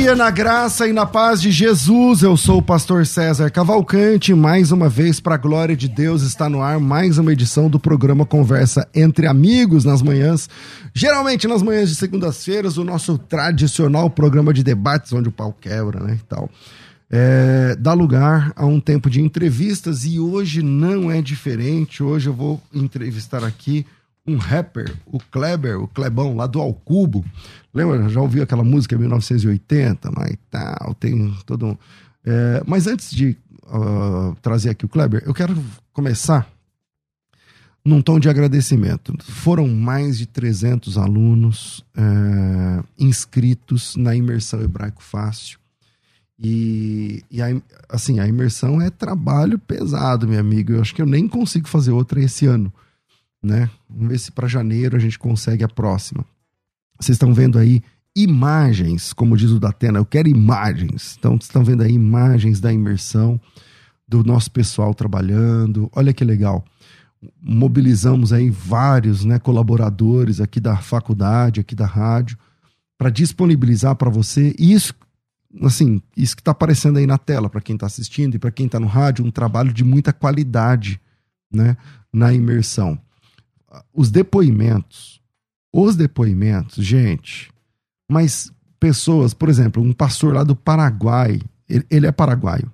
Dia na graça e na paz de Jesus. Eu sou o pastor César Cavalcante. Mais uma vez, para a glória de Deus, está no ar mais uma edição do programa Conversa entre Amigos nas manhãs. Geralmente nas manhãs de segundas-feiras, o nosso tradicional programa de debates, onde o pau quebra, né? E tal. É, dá lugar a um tempo de entrevistas e hoje não é diferente. Hoje eu vou entrevistar aqui um rapper, o Kleber, o Klebão, lá do Alcubo. Lembra? Já ouviu aquela música 1980, mas tal, tem todo um. É, mas antes de uh, trazer aqui o Kleber, eu quero começar num tom de agradecimento. Foram mais de 300 alunos é, inscritos na imersão hebraico fácil. E, e a, assim, a imersão é trabalho pesado, meu amigo. Eu acho que eu nem consigo fazer outra esse ano né? Vamos ver se para janeiro a gente consegue a próxima. Vocês estão vendo aí imagens, como diz o Datena, eu quero imagens. Então, vocês estão vendo aí imagens da imersão do nosso pessoal trabalhando. Olha que legal. Mobilizamos aí vários né, colaboradores aqui da faculdade, aqui da rádio, para disponibilizar para você isso, assim, isso que está aparecendo aí na tela para quem está assistindo e para quem está no rádio, um trabalho de muita qualidade, né, na imersão os depoimentos, os depoimentos, gente, mas pessoas, por exemplo, um pastor lá do Paraguai, ele, ele é paraguaio,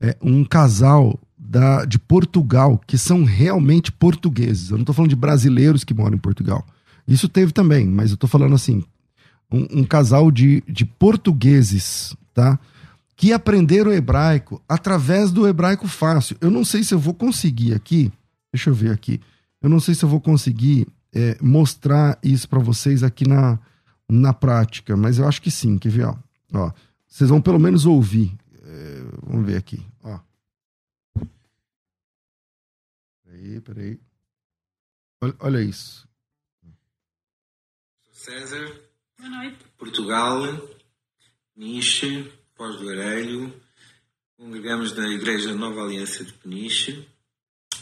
é, um casal da, de Portugal, que são realmente portugueses, eu não estou falando de brasileiros que moram em Portugal, isso teve também, mas eu estou falando assim, um, um casal de, de portugueses, tá? Que aprenderam hebraico através do hebraico fácil. Eu não sei se eu vou conseguir aqui, deixa eu ver aqui, eu não sei se eu vou conseguir é, mostrar isso para vocês aqui na, na prática, mas eu acho que sim. Quer ver? Ó, ó vocês vão pelo menos ouvir. É, vamos ver aqui. Ó. Peraí, peraí. Olha, olha isso. César. Boa noite. Portugal, Peniche, Foz do Arelho. Congregamos na Igreja Nova Aliança de Peniche,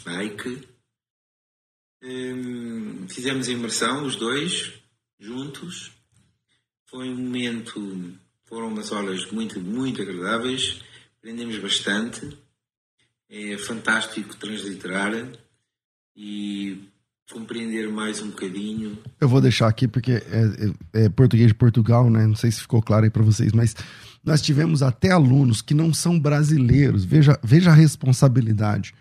Nike. Hum, fizemos a imersão, os dois, juntos. Foi um momento, foram umas horas muito, muito agradáveis. Aprendemos bastante. É fantástico transliterar e compreender mais um bocadinho. Eu vou deixar aqui porque é, é, é português de Portugal, né? Não sei se ficou claro aí para vocês, mas nós tivemos até alunos que não são brasileiros. Veja, veja a responsabilidade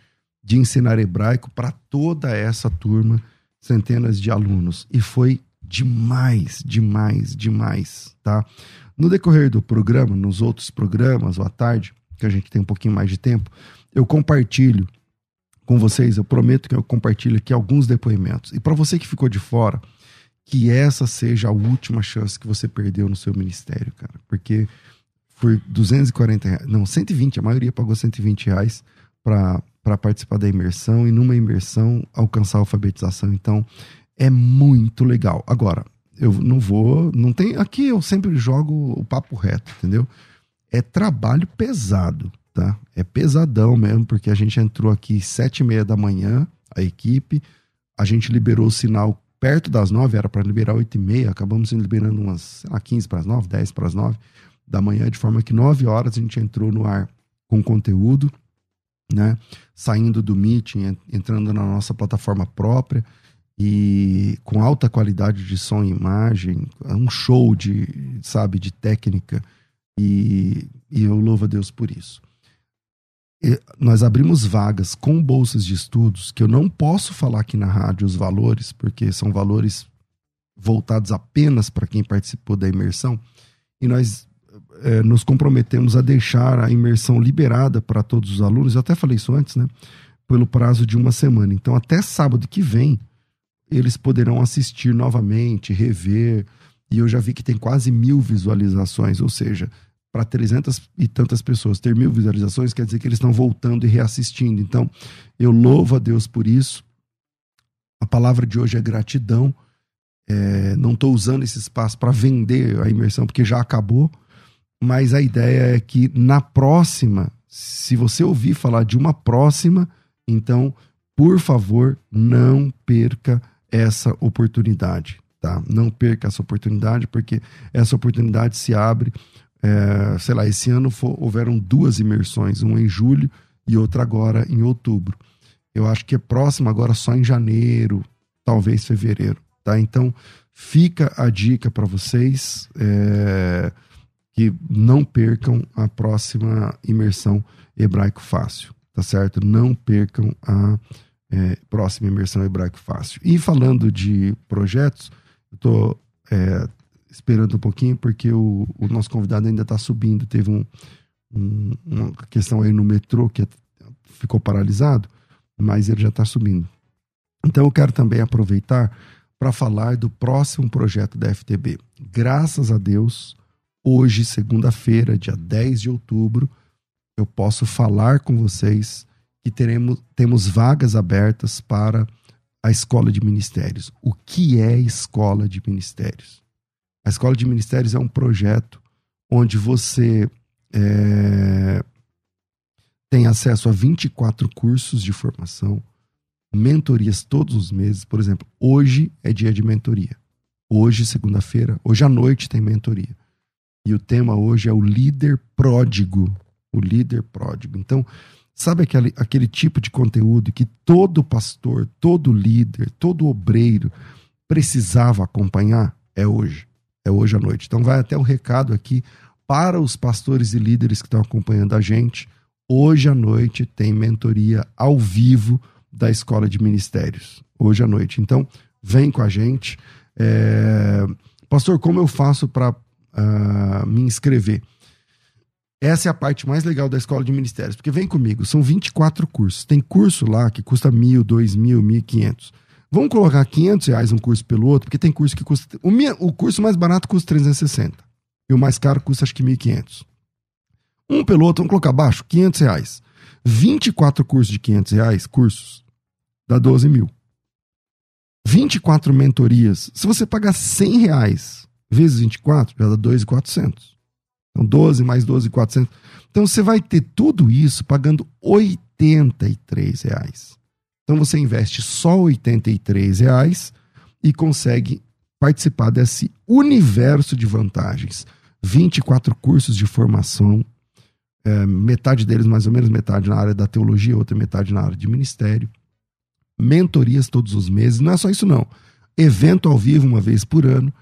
de ensinar hebraico para toda essa turma, centenas de alunos. E foi demais, demais, demais, tá? No decorrer do programa, nos outros programas, ou à tarde, que a gente tem um pouquinho mais de tempo, eu compartilho com vocês, eu prometo que eu compartilho aqui alguns depoimentos. E para você que ficou de fora, que essa seja a última chance que você perdeu no seu ministério, cara. Porque por 240 reais, não, 120, a maioria pagou 120 reais para para participar da imersão e numa imersão alcançar a alfabetização. Então, é muito legal. Agora, eu não vou, não tem, aqui eu sempre jogo o papo reto, entendeu? É trabalho pesado, tá? É pesadão mesmo, porque a gente entrou aqui sete e meia da manhã, a equipe, a gente liberou o sinal perto das nove, era para liberar oito e meia, acabamos liberando umas, sei lá, 15 para as nove, dez para as nove da manhã, de forma que nove horas a gente entrou no ar com conteúdo, né? Saindo do meeting, entrando na nossa plataforma própria e com alta qualidade de som e imagem, é um show de, sabe, de técnica e, e eu louvo a Deus por isso. E nós abrimos vagas com bolsas de estudos que eu não posso falar aqui na rádio os valores, porque são valores voltados apenas para quem participou da imersão. E nós é, nos comprometemos a deixar a imersão liberada para todos os alunos, eu até falei isso antes, né? Pelo prazo de uma semana. Então, até sábado que vem, eles poderão assistir novamente, rever. E eu já vi que tem quase mil visualizações, ou seja, para 300 e tantas pessoas ter mil visualizações, quer dizer que eles estão voltando e reassistindo. Então, eu louvo a Deus por isso. A palavra de hoje é gratidão. É, não estou usando esse espaço para vender a imersão, porque já acabou. Mas a ideia é que na próxima, se você ouvir falar de uma próxima, então, por favor, não perca essa oportunidade. Tá? Não perca essa oportunidade, porque essa oportunidade se abre é, sei lá, esse ano for, houveram duas imersões, uma em julho e outra agora em outubro. Eu acho que é próximo agora só em janeiro, talvez fevereiro, tá? Então fica a dica para vocês é, que não percam a próxima imersão hebraico fácil, tá certo? Não percam a é, próxima imersão hebraico fácil. E falando de projetos, eu tô é, esperando um pouquinho, porque o, o nosso convidado ainda está subindo. Teve um, um, uma questão aí no metrô que ficou paralisado, mas ele já está subindo. Então eu quero também aproveitar para falar do próximo projeto da FTB. Graças a Deus, hoje, segunda-feira, dia 10 de outubro, eu posso falar com vocês que teremos, temos vagas abertas para a Escola de Ministérios. O que é Escola de Ministérios? A Escola de Ministérios é um projeto onde você é, tem acesso a 24 cursos de formação, mentorias todos os meses. Por exemplo, hoje é dia de mentoria. Hoje, segunda-feira, hoje à noite tem mentoria. E o tema hoje é o líder pródigo. O líder pródigo. Então, sabe aquele, aquele tipo de conteúdo que todo pastor, todo líder, todo obreiro precisava acompanhar? É hoje é hoje à noite. Então vai até o um recado aqui para os pastores e líderes que estão acompanhando a gente. Hoje à noite tem mentoria ao vivo da Escola de Ministérios. Hoje à noite. Então, vem com a gente. É... Pastor, como eu faço para uh, me inscrever? Essa é a parte mais legal da Escola de Ministérios, porque vem comigo, são 24 cursos. Tem curso lá que custa mil, dois mil, mil e quinhentos. Vamos colocar 500 reais um curso pelo outro, porque tem curso que custa. O, minha, o curso mais barato custa 360. E o mais caro custa acho que 1.500. Um pelo outro, vamos colocar abaixo, 500 reais. 24 cursos de 500 reais, cursos, dá 12 mil. 24 mentorias. Se você pagar 100 reais vezes 24, já dá 2,400. Então 12 mais 12,400. Então você vai ter tudo isso pagando 83 reais. Então você investe só R$ reais e consegue participar desse universo de vantagens. 24 cursos de formação, é, metade deles, mais ou menos metade na área da teologia, outra metade na área de ministério. Mentorias todos os meses. Não é só isso, não. Evento ao vivo uma vez por ano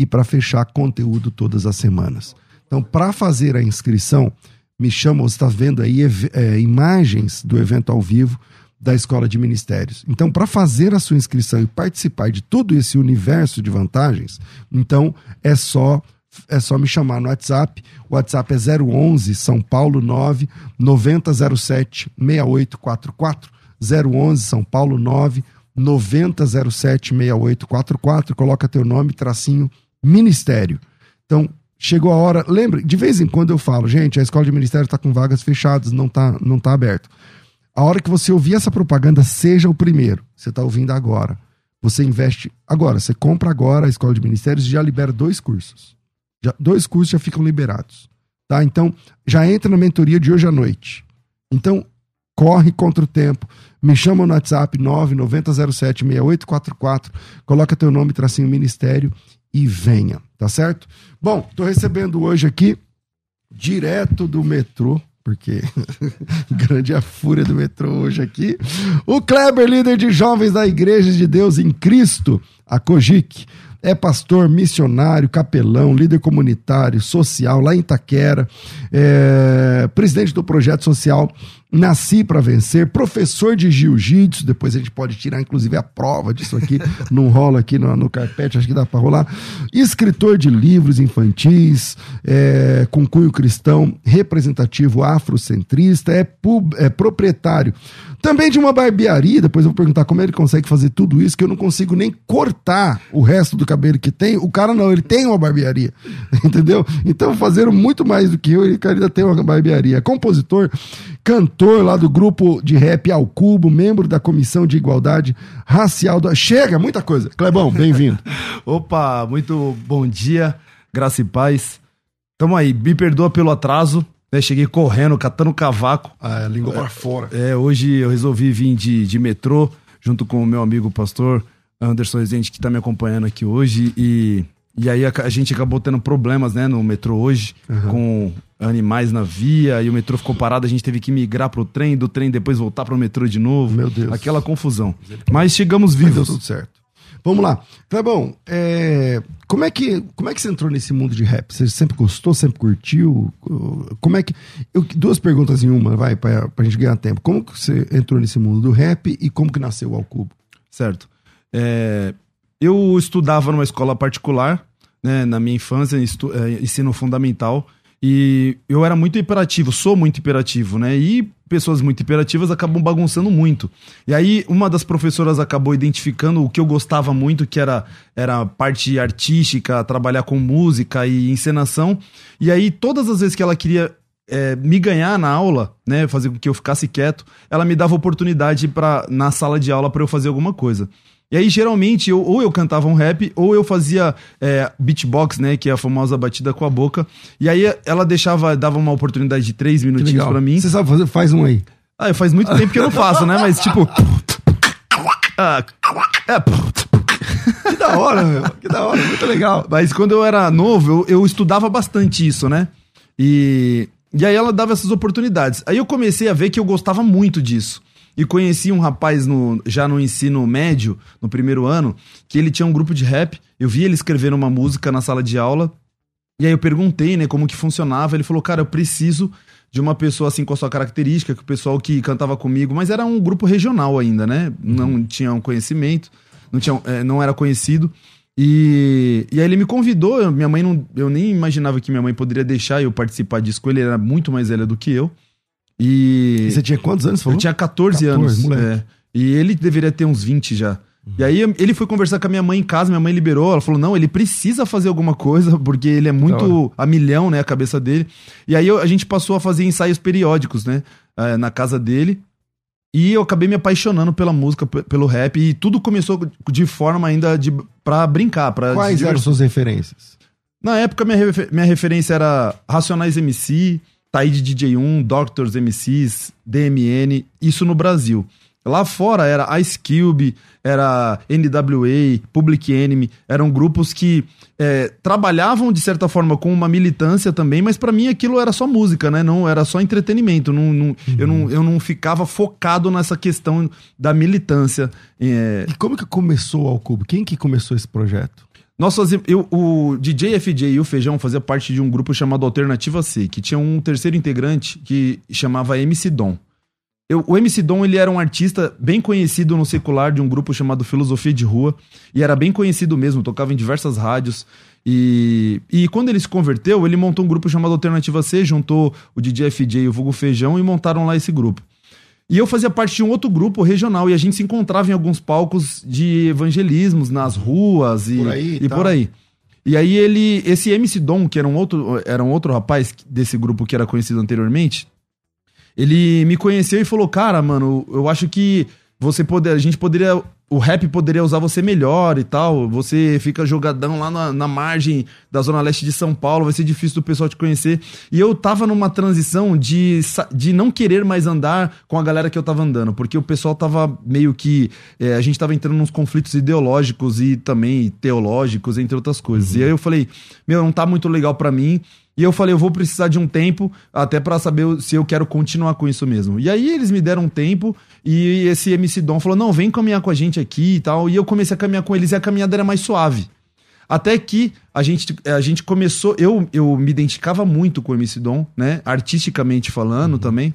e para fechar conteúdo todas as semanas. Então, para fazer a inscrição, me chama, você está vendo aí é, imagens do evento ao vivo da Escola de Ministérios. Então, para fazer a sua inscrição e participar de todo esse universo de vantagens, então é só é só me chamar no WhatsApp. O WhatsApp é 011 São Paulo 9 9007 6844. 011 São Paulo 9 9007 6844. Coloca teu nome, tracinho, ministério. Então, chegou a hora. Lembre, de vez em quando eu falo, gente, a escola de ministério está com vagas fechadas, não está não tá aberto. A hora que você ouvir essa propaganda, seja o primeiro. Você está ouvindo agora. Você investe agora. Você compra agora a Escola de Ministérios e já libera dois cursos. Já, dois cursos já ficam liberados. Tá? Então, já entra na mentoria de hoje à noite. Então, corre contra o tempo. Me chama no WhatsApp 990076844. Coloca teu nome, tracinho ministério e venha, tá certo? Bom, tô recebendo hoje aqui, direto do metrô, porque grande a fúria do metrô hoje aqui. O Kleber, líder de jovens da Igreja de Deus em Cristo, a Cogic, é pastor, missionário, capelão, líder comunitário, social lá em Itaquera, é presidente do projeto social Nasci para vencer, professor de jiu-jitsu, depois a gente pode tirar inclusive a prova disso aqui, não rola aqui no, no carpete, acho que dá para rolar. Escritor de livros infantis, é, com cunho cristão, representativo afrocentrista, é, pub, é proprietário também de uma barbearia, depois eu vou perguntar como ele consegue fazer tudo isso, que eu não consigo nem cortar o resto do cabelo que tem. O cara não, ele tem uma barbearia, entendeu? Então, fazendo muito mais do que eu, ele ainda tem uma barbearia. Compositor, cantor lá do grupo de rap Ao Cubo, membro da Comissão de Igualdade Racial. Do... Chega, muita coisa. Clebão, bem-vindo. Opa, muito bom dia, graça e paz. Tamo aí, me perdoa pelo atraso, né, cheguei correndo, catando cavaco. Ah, é, língua para fora. É, hoje eu resolvi vir de, de metrô, junto com o meu amigo pastor Anderson Rezende, que está me acompanhando aqui hoje. E, e aí a, a, gente acabou tendo problemas né, no metrô hoje, uhum. com animais na via, e o metrô ficou parado, a gente teve que migrar pro trem, do trem depois voltar pro metrô de novo. Meu Deus. Aquela confusão. Mas chegamos vivos. Mas deu tudo certo. Vamos lá. Clebão, é, como, é que, como é que você entrou nesse mundo de rap? Você sempre gostou, sempre curtiu? Como é que. Eu, duas perguntas em uma, vai, pra, pra gente ganhar tempo. Como que você entrou nesse mundo do rap e como que nasceu o Alcubo? Certo. É, eu estudava numa escola particular, né, na minha infância, estu, é, ensino fundamental. E eu era muito hiperativo, sou muito hiperativo, né? E pessoas muito hiperativas acabam bagunçando muito. E aí uma das professoras acabou identificando o que eu gostava muito, que era era parte artística, trabalhar com música e encenação. E aí todas as vezes que ela queria é, me ganhar na aula, né, fazer com que eu ficasse quieto, ela me dava oportunidade para na sala de aula para eu fazer alguma coisa. E aí, geralmente, eu, ou eu cantava um rap, ou eu fazia é, beatbox, né? Que é a famosa batida com a boca. E aí ela deixava, dava uma oportunidade de três minutinhos para mim. Você sabe fazer? Faz um aí. Ah, faz muito tempo que eu não faço, né? Mas tipo. Ah, é, que da hora, meu. Que da hora, muito legal. Mas quando eu era novo, eu, eu estudava bastante isso, né? E, e aí ela dava essas oportunidades. Aí eu comecei a ver que eu gostava muito disso e conheci um rapaz no, já no ensino médio, no primeiro ano, que ele tinha um grupo de rap. Eu vi ele escrevendo uma música na sala de aula. E aí eu perguntei, né, como que funcionava. Ele falou, cara, eu preciso de uma pessoa assim com a sua característica, que o pessoal que cantava comigo, mas era um grupo regional ainda, né? Não tinha um conhecimento, não, tinha, é, não era conhecido. E, e aí ele me convidou, minha mãe não. Eu nem imaginava que minha mãe poderia deixar eu participar disso com ele, ele era muito mais velha do que eu. E, e você tinha quantos anos? Falou? Eu tinha 14, 14 anos. É. E ele deveria ter uns 20 já. Uhum. E aí ele foi conversar com a minha mãe em casa, minha mãe liberou, ela falou: não, ele precisa fazer alguma coisa, porque ele é muito a milhão, né, a cabeça dele. E aí eu, a gente passou a fazer ensaios periódicos, né, eh, na casa dele. E eu acabei me apaixonando pela música, pelo rap, e tudo começou de forma ainda de, pra brincar. Pra Quais eram suas referências? Na época, minha, minha referência era Racionais MC, Taíde DJ1, Doctors MCs, DMN, isso no Brasil. Lá fora era Ice Cube, era NWA, Public Enemy, eram grupos que é, trabalhavam de certa forma com uma militância também, mas para mim aquilo era só música, né? Não era só entretenimento. Não, não, uhum. eu, não, eu não ficava focado nessa questão da militância. É... E como que começou o Alcubo? Quem que começou esse projeto? Nós fazíamos, eu, o DJ FJ e o Feijão fazia parte de um grupo chamado Alternativa C, que tinha um terceiro integrante que chamava MC Dom. Eu, o MC Dom ele era um artista bem conhecido no secular de um grupo chamado Filosofia de Rua, e era bem conhecido mesmo, tocava em diversas rádios. E, e quando ele se converteu, ele montou um grupo chamado Alternativa C, juntou o DJ FJ e o Vulgo Feijão e montaram lá esse grupo. E eu fazia parte de um outro grupo regional e a gente se encontrava em alguns palcos de evangelismos nas ruas e por aí. E por aí. E aí ele, esse MC Dom, que era um outro, era um outro rapaz desse grupo que era conhecido anteriormente, ele me conheceu e falou: "Cara, mano, eu acho que você poder, a gente poderia o rap poderia usar você melhor e tal. Você fica jogadão lá na, na, margem da Zona Leste de São Paulo, vai ser difícil do pessoal te conhecer. E eu tava numa transição de, de não querer mais andar com a galera que eu tava andando, porque o pessoal tava meio que. É, a gente tava entrando nos conflitos ideológicos e também teológicos, entre outras coisas. Uhum. E aí eu falei: meu, não tá muito legal para mim. E eu falei, eu vou precisar de um tempo até para saber se eu quero continuar com isso mesmo. E aí eles me deram um tempo e esse MC Dom falou: não, vem caminhar com a gente aqui e tal. E eu comecei a caminhar com eles e a caminhada era mais suave. Até que a gente, a gente começou. Eu, eu me identificava muito com o MC Dom, né? Artisticamente falando uhum. também.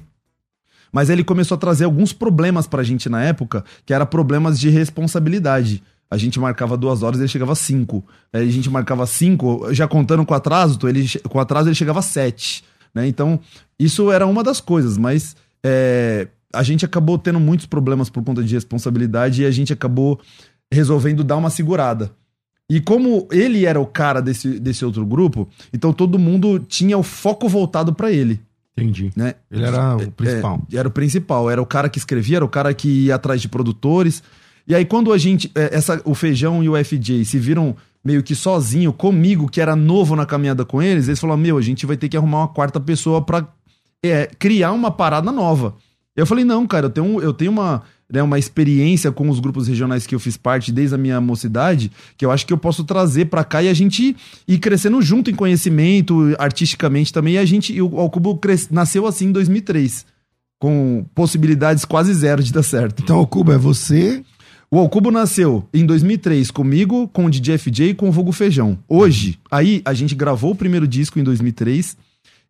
Mas ele começou a trazer alguns problemas pra gente na época, que era problemas de responsabilidade. A gente marcava duas horas, ele chegava cinco. Aí a gente marcava cinco, já contando com atraso, ele, com atraso ele chegava sete. Né? Então, isso era uma das coisas, mas é, a gente acabou tendo muitos problemas por conta de responsabilidade e a gente acabou resolvendo dar uma segurada. E como ele era o cara desse, desse outro grupo, então todo mundo tinha o foco voltado para ele. Entendi. Né? Ele era o é, principal. É, era o principal, era o cara que escrevia, era o cara que ia atrás de produtores. E aí, quando a gente, é, essa, o Feijão e o FJ se viram meio que sozinho comigo, que era novo na caminhada com eles, eles falaram: Meu, a gente vai ter que arrumar uma quarta pessoa pra é, criar uma parada nova. Eu falei: Não, cara, eu tenho, eu tenho uma, né, uma experiência com os grupos regionais que eu fiz parte desde a minha mocidade, que eu acho que eu posso trazer para cá e a gente ir crescendo junto em conhecimento, artisticamente também. E a gente, e o Alcubo nasceu assim em 2003, com possibilidades quase zero de dar certo. Então, Alcubo é você, o Alcubo nasceu em 2003 comigo, com o DJ FJ e com o Vogo Feijão. Hoje, aí a gente gravou o primeiro disco em 2003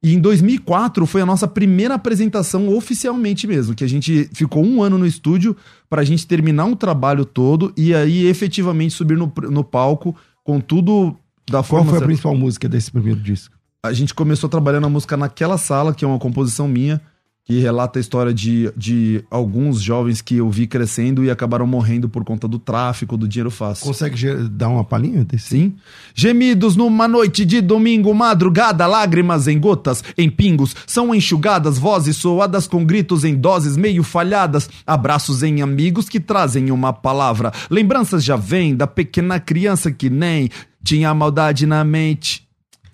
e em 2004 foi a nossa primeira apresentação oficialmente mesmo, que a gente ficou um ano no estúdio para a gente terminar um trabalho todo e aí efetivamente subir no, no palco com tudo da forma. Qual foi a principal música desse primeiro disco? A gente começou trabalhando a música naquela sala, que é uma composição minha que relata a história de, de alguns jovens que eu vi crescendo e acabaram morrendo por conta do tráfico, do dinheiro fácil. Consegue dar uma palhinha desse? Sim. Gemidos numa noite de domingo, madrugada, lágrimas em gotas, em pingos, são enxugadas, vozes soadas com gritos em doses meio falhadas, abraços em amigos que trazem uma palavra. Lembranças já vêm da pequena criança que nem tinha maldade na mente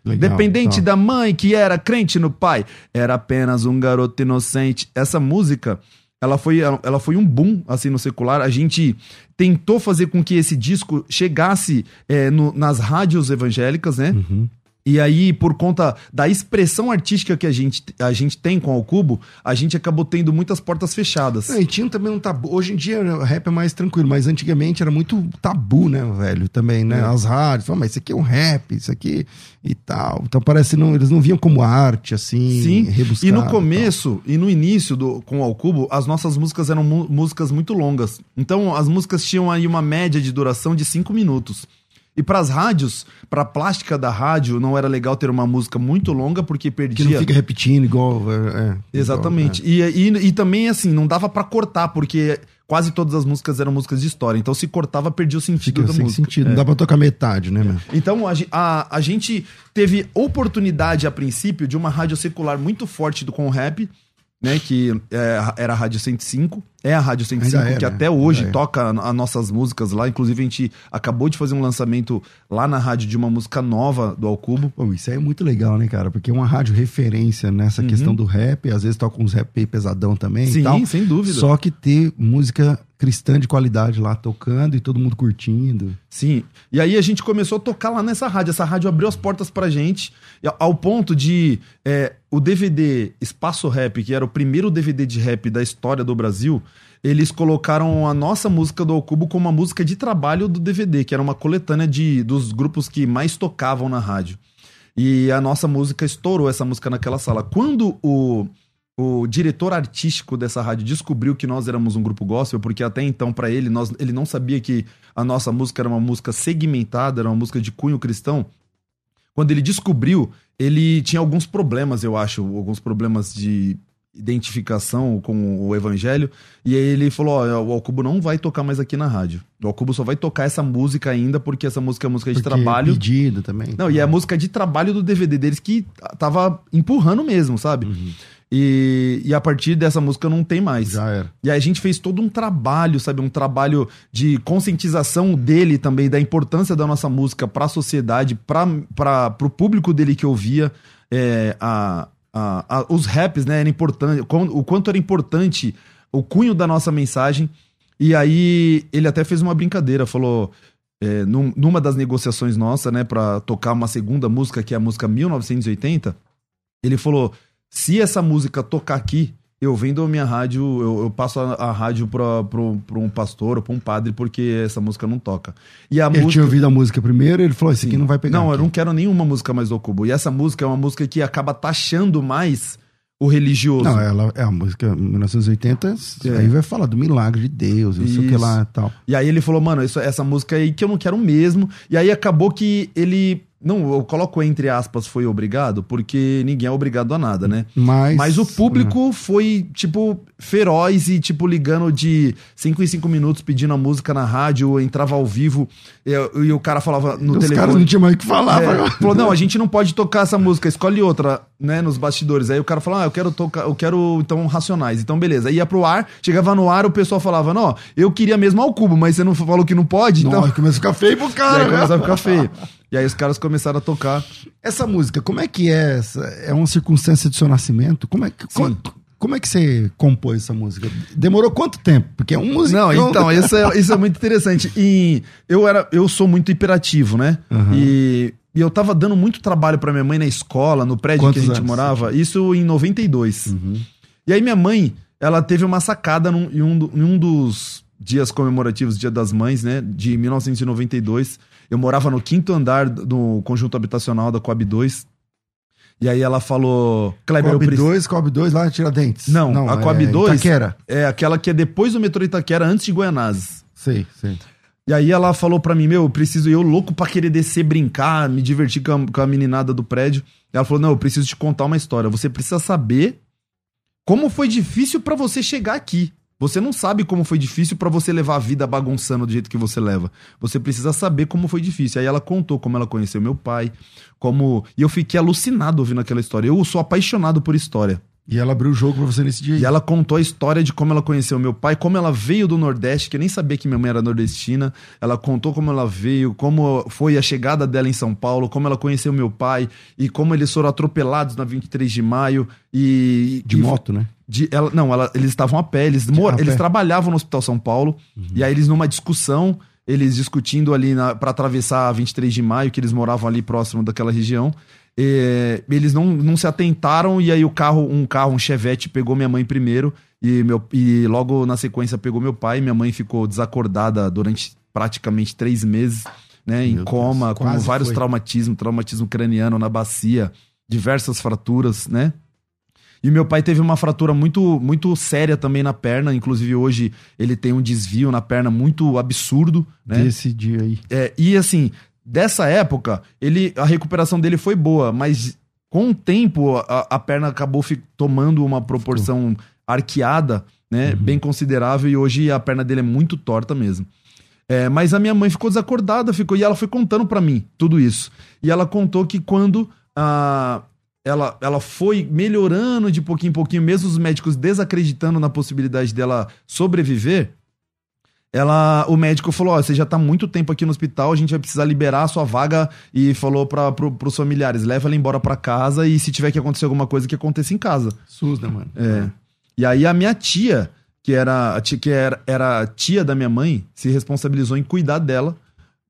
Legal, Dependente da mãe que era crente no pai, era apenas um garoto inocente. Essa música, ela foi, ela foi um boom assim no secular. A gente tentou fazer com que esse disco chegasse é, no, nas rádios evangélicas, né? Uhum. E aí, por conta da expressão artística que a gente, a gente tem com o Cubo, a gente acabou tendo muitas portas fechadas. É, e tinha também um tabu. Hoje em dia o rap é mais tranquilo, mas antigamente era muito tabu, né, velho? Também, né? É. As rádios, falavam, mas isso aqui é um rap, isso aqui e tal. Então parece que não, eles não viam como arte, assim, Sim. E no começo e, e, no início do, com o Cubo, as nossas músicas eram músicas muito longas. Então as músicas tinham aí uma média de duração de cinco minutos. E para as rádios, para a plástica da rádio, não era legal ter uma música muito longa porque perdia. Que não fica repetindo igual. É, é Exatamente. Igual, é. E, e, e, também, assim, não dava para cortar, porque quase todas as músicas eram músicas de história. Então, se cortava, perdia o sentido fica da sem música. sentido. Não dá pra tocar metade, né, meu? Então, a, a, a gente teve oportunidade, a princípio, de uma rádio secular muito forte do, com o rap né, que é, era a Rádio 105, é a Rádio 105 é, que né? até hoje toca as nossas músicas lá, inclusive a gente acabou de fazer um lançamento lá na rádio de uma música nova do Alcubo. Pô, isso é muito legal, né, cara? Porque é uma rádio referência nessa uhum. questão do rap, às vezes toca uns rap pesadão também Sim, sem dúvida. Só que ter música cristã de qualidade lá tocando e todo mundo curtindo. Sim. E aí a gente começou a tocar lá nessa rádio. Essa rádio abriu as portas pra gente, ao ponto de é, o DVD Espaço Rap, que era o primeiro DVD de rap da história do Brasil, eles colocaram a nossa música do Alcubo como uma música de trabalho do DVD, que era uma coletânea de, dos grupos que mais tocavam na rádio. E a nossa música estourou essa música naquela sala. Quando o o diretor artístico dessa rádio descobriu que nós éramos um grupo gospel, porque até então, para ele, nós, ele não sabia que a nossa música era uma música segmentada, era uma música de cunho cristão. Quando ele descobriu, ele tinha alguns problemas, eu acho, alguns problemas de identificação com o evangelho. E aí ele falou: Ó, o Alcubo não vai tocar mais aqui na rádio. O Alcubo só vai tocar essa música ainda, porque essa música é música de porque trabalho. É pedido também. Não, e é a música de trabalho do DVD deles que tava empurrando mesmo, sabe? Uhum. E, e a partir dessa música não tem mais. Já era. E aí a gente fez todo um trabalho, sabe? Um trabalho de conscientização dele também, da importância da nossa música para a sociedade, para o público dele que ouvia. É, a, a, a, os raps, né? Era importante, o quanto era importante o cunho da nossa mensagem. E aí ele até fez uma brincadeira, falou. É, num, numa das negociações nossas, né, para tocar uma segunda música, que é a música 1980, ele falou: se essa música tocar aqui, eu vendo a minha rádio, eu, eu passo a, a rádio pra, pra, pra, um pastor ou pra um padre, porque essa música não toca. E a ele música... tinha ouvido a música primeiro ele falou: esse aqui não vai pegar. Não, aqui. eu não quero nenhuma música mais do Cubo. E essa música é uma música que acaba taxando mais o religioso. Não, ela é a música 1980, é. aí vai falar do milagre de Deus, não sei o que lá e tal. E aí ele falou, mano, isso, essa música aí que eu não quero mesmo. E aí acabou que ele não, eu coloco entre aspas foi obrigado, porque ninguém é obrigado a nada, né? Mas, Mas o público é. foi, tipo, feroz e, tipo, ligando de 5 em 5 minutos pedindo a música na rádio, entrava ao vivo e, e o cara falava no Os telefone. Os caras não tinham mais o que falar. É, falou, não, a gente não pode tocar essa música, escolhe outra, né, nos bastidores. Aí o cara falou, ah, eu quero tocar, eu quero, então, Racionais. Então, beleza. Ia pro ar, chegava no ar, o pessoal falava, não, eu queria mesmo ao cubo, mas você não falou que não pode, então... Começa a ficar feio pro cara. Aí começa a ficar feio. E aí os caras começaram a tocar. Essa música, como é que é? Essa? É uma circunstância do seu nascimento? Como é que, como, como, é que você compôs essa música? Demorou quanto tempo? Porque é um músico. Não, então, isso é, isso é muito interessante. E eu, era, eu sou muito hiperativo, né? Uhum. E, e eu tava dando muito trabalho para minha mãe na escola, no prédio Quantos que a gente morava. Isso em 92. Uhum. E aí minha mãe, ela teve uma sacada num, em, um, em um dos dias comemorativos, Dia das Mães, né? De 1992 eu morava no quinto andar do conjunto habitacional da Coab 2. E aí ela falou. Kleber, Coab 2, Coab 2 lá em Tiradentes. Não, Não a Coab é 2 Itaquera. é aquela que é depois do metrô Itaquera, antes de Goianazes. Sei, sei. E aí ela falou pra mim, meu, eu preciso, eu louco pra querer descer, brincar, me divertir com a, com a meninada do prédio. E ela falou, não, eu preciso te contar uma história. Você precisa saber como foi difícil para você chegar aqui. Você não sabe como foi difícil para você levar a vida bagunçando do jeito que você leva. Você precisa saber como foi difícil. Aí ela contou como ela conheceu meu pai, como. E eu fiquei alucinado ouvindo aquela história. Eu sou apaixonado por história. E ela abriu o jogo pra você nesse dia. E ela contou a história de como ela conheceu meu pai, como ela veio do Nordeste, que eu nem sabia que minha mãe era nordestina. Ela contou como ela veio, como foi a chegada dela em São Paulo, como ela conheceu meu pai e como eles foram atropelados na 23 de maio. E. De e, moto, né? De, ela, não, ela, eles estavam a pé, eles, mor, eles pé. trabalhavam no Hospital São Paulo, uhum. e aí eles numa discussão, eles discutindo ali para atravessar a 23 de maio, que eles moravam ali próximo daquela região, e, eles não, não se atentaram, e aí o carro, um carro, um Chevette, pegou minha mãe primeiro, e, meu, e logo na sequência pegou meu pai, minha mãe ficou desacordada durante praticamente três meses, né, em coma, Deus, com vários foi. traumatismos, traumatismo craniano na bacia, diversas fraturas, né? E meu pai teve uma fratura muito, muito séria também na perna. Inclusive, hoje ele tem um desvio na perna muito absurdo, né? Desse dia aí. É, e assim, dessa época, ele, a recuperação dele foi boa, mas com o tempo a, a perna acabou tomando uma proporção arqueada, né? Uhum. Bem considerável, e hoje a perna dele é muito torta mesmo. É, mas a minha mãe ficou desacordada, ficou, e ela foi contando para mim tudo isso. E ela contou que quando a, ela, ela foi melhorando de pouquinho em pouquinho, mesmo os médicos desacreditando na possibilidade dela sobreviver. Ela, o médico falou: Ó, você já tá muito tempo aqui no hospital, a gente vai precisar liberar a sua vaga. E falou para pro, pros familiares: leva ela embora para casa e se tiver que acontecer alguma coisa, que aconteça em casa. SUS, né, mano? É. E aí a minha tia, que era, que era, era tia da minha mãe, se responsabilizou em cuidar dela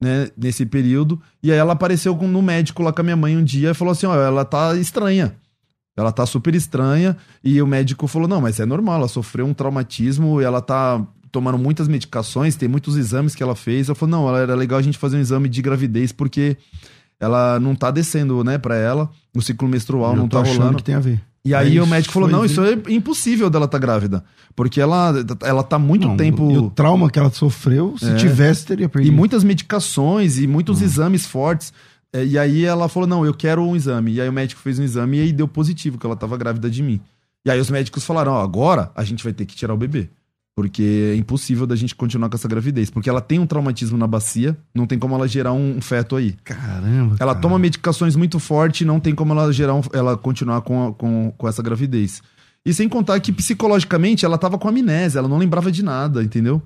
né, nesse período. E aí ela apareceu no médico lá com a minha mãe um dia e falou assim: ó, ela tá estranha. Ela tá super estranha. E o médico falou: não, mas é normal, ela sofreu um traumatismo e ela tá tomando muitas medicações, tem muitos exames que ela fez. Eu falei: não, era legal a gente fazer um exame de gravidez porque ela não tá descendo, né, pra ela. O ciclo menstrual Eu não tá rolando. que tem a ver. E aí o médico falou: não, isso é impossível dela estar tá grávida. Porque ela, ela tá muito não, tempo. E o trauma que ela sofreu, se é. tivesse, teria perdido. E muitas medicações e muitos hum. exames fortes. É, e aí ela falou: não, eu quero um exame. E aí o médico fez um exame e aí deu positivo, que ela tava grávida de mim. E aí os médicos falaram: ó, agora a gente vai ter que tirar o bebê. Porque é impossível da gente continuar com essa gravidez. Porque ela tem um traumatismo na bacia, não tem como ela gerar um, feto aí. Caramba. Ela cara. toma medicações muito fortes, não tem como ela gerar um, ela continuar com, com, com essa gravidez. E sem contar que psicologicamente ela tava com amnésia, ela não lembrava de nada, entendeu?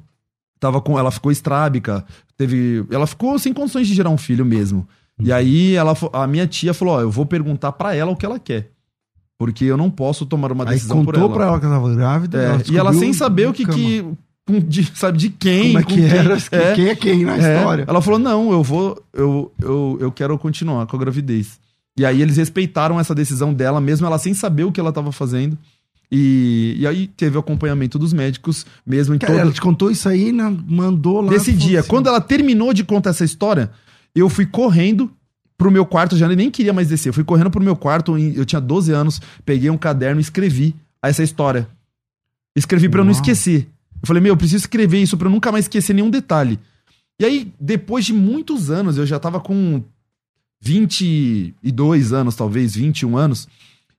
Tava com, ela ficou estrábica, teve, ela ficou sem condições de gerar um filho mesmo. E uhum. aí ela, a minha tia falou, ó, eu vou perguntar para ela o que ela quer. Porque eu não posso tomar uma decisão Aí contou por ela. pra ela que ela tava grávida. É, ela e ela sem saber o que, que de, sabe, de quem. Como é que quem, era, é, quem é quem na é, história. Ela falou, não, eu vou, eu, eu, eu quero continuar com a gravidez. E aí eles respeitaram essa decisão dela, mesmo ela sem saber o que ela estava fazendo. E, e aí teve o acompanhamento dos médicos, mesmo em Cara, todo... ela te contou isso aí, na, mandou lá. Nesse dia, assim. quando ela terminou de contar essa história, eu fui correndo pro meu quarto, já nem queria mais descer. Eu fui correndo pro meu quarto, eu tinha 12 anos, peguei um caderno e escrevi essa história. Escrevi para eu não esquecer. Eu falei, meu, eu preciso escrever isso para eu nunca mais esquecer nenhum detalhe. E aí, depois de muitos anos, eu já tava com 22 anos, talvez, 21 anos.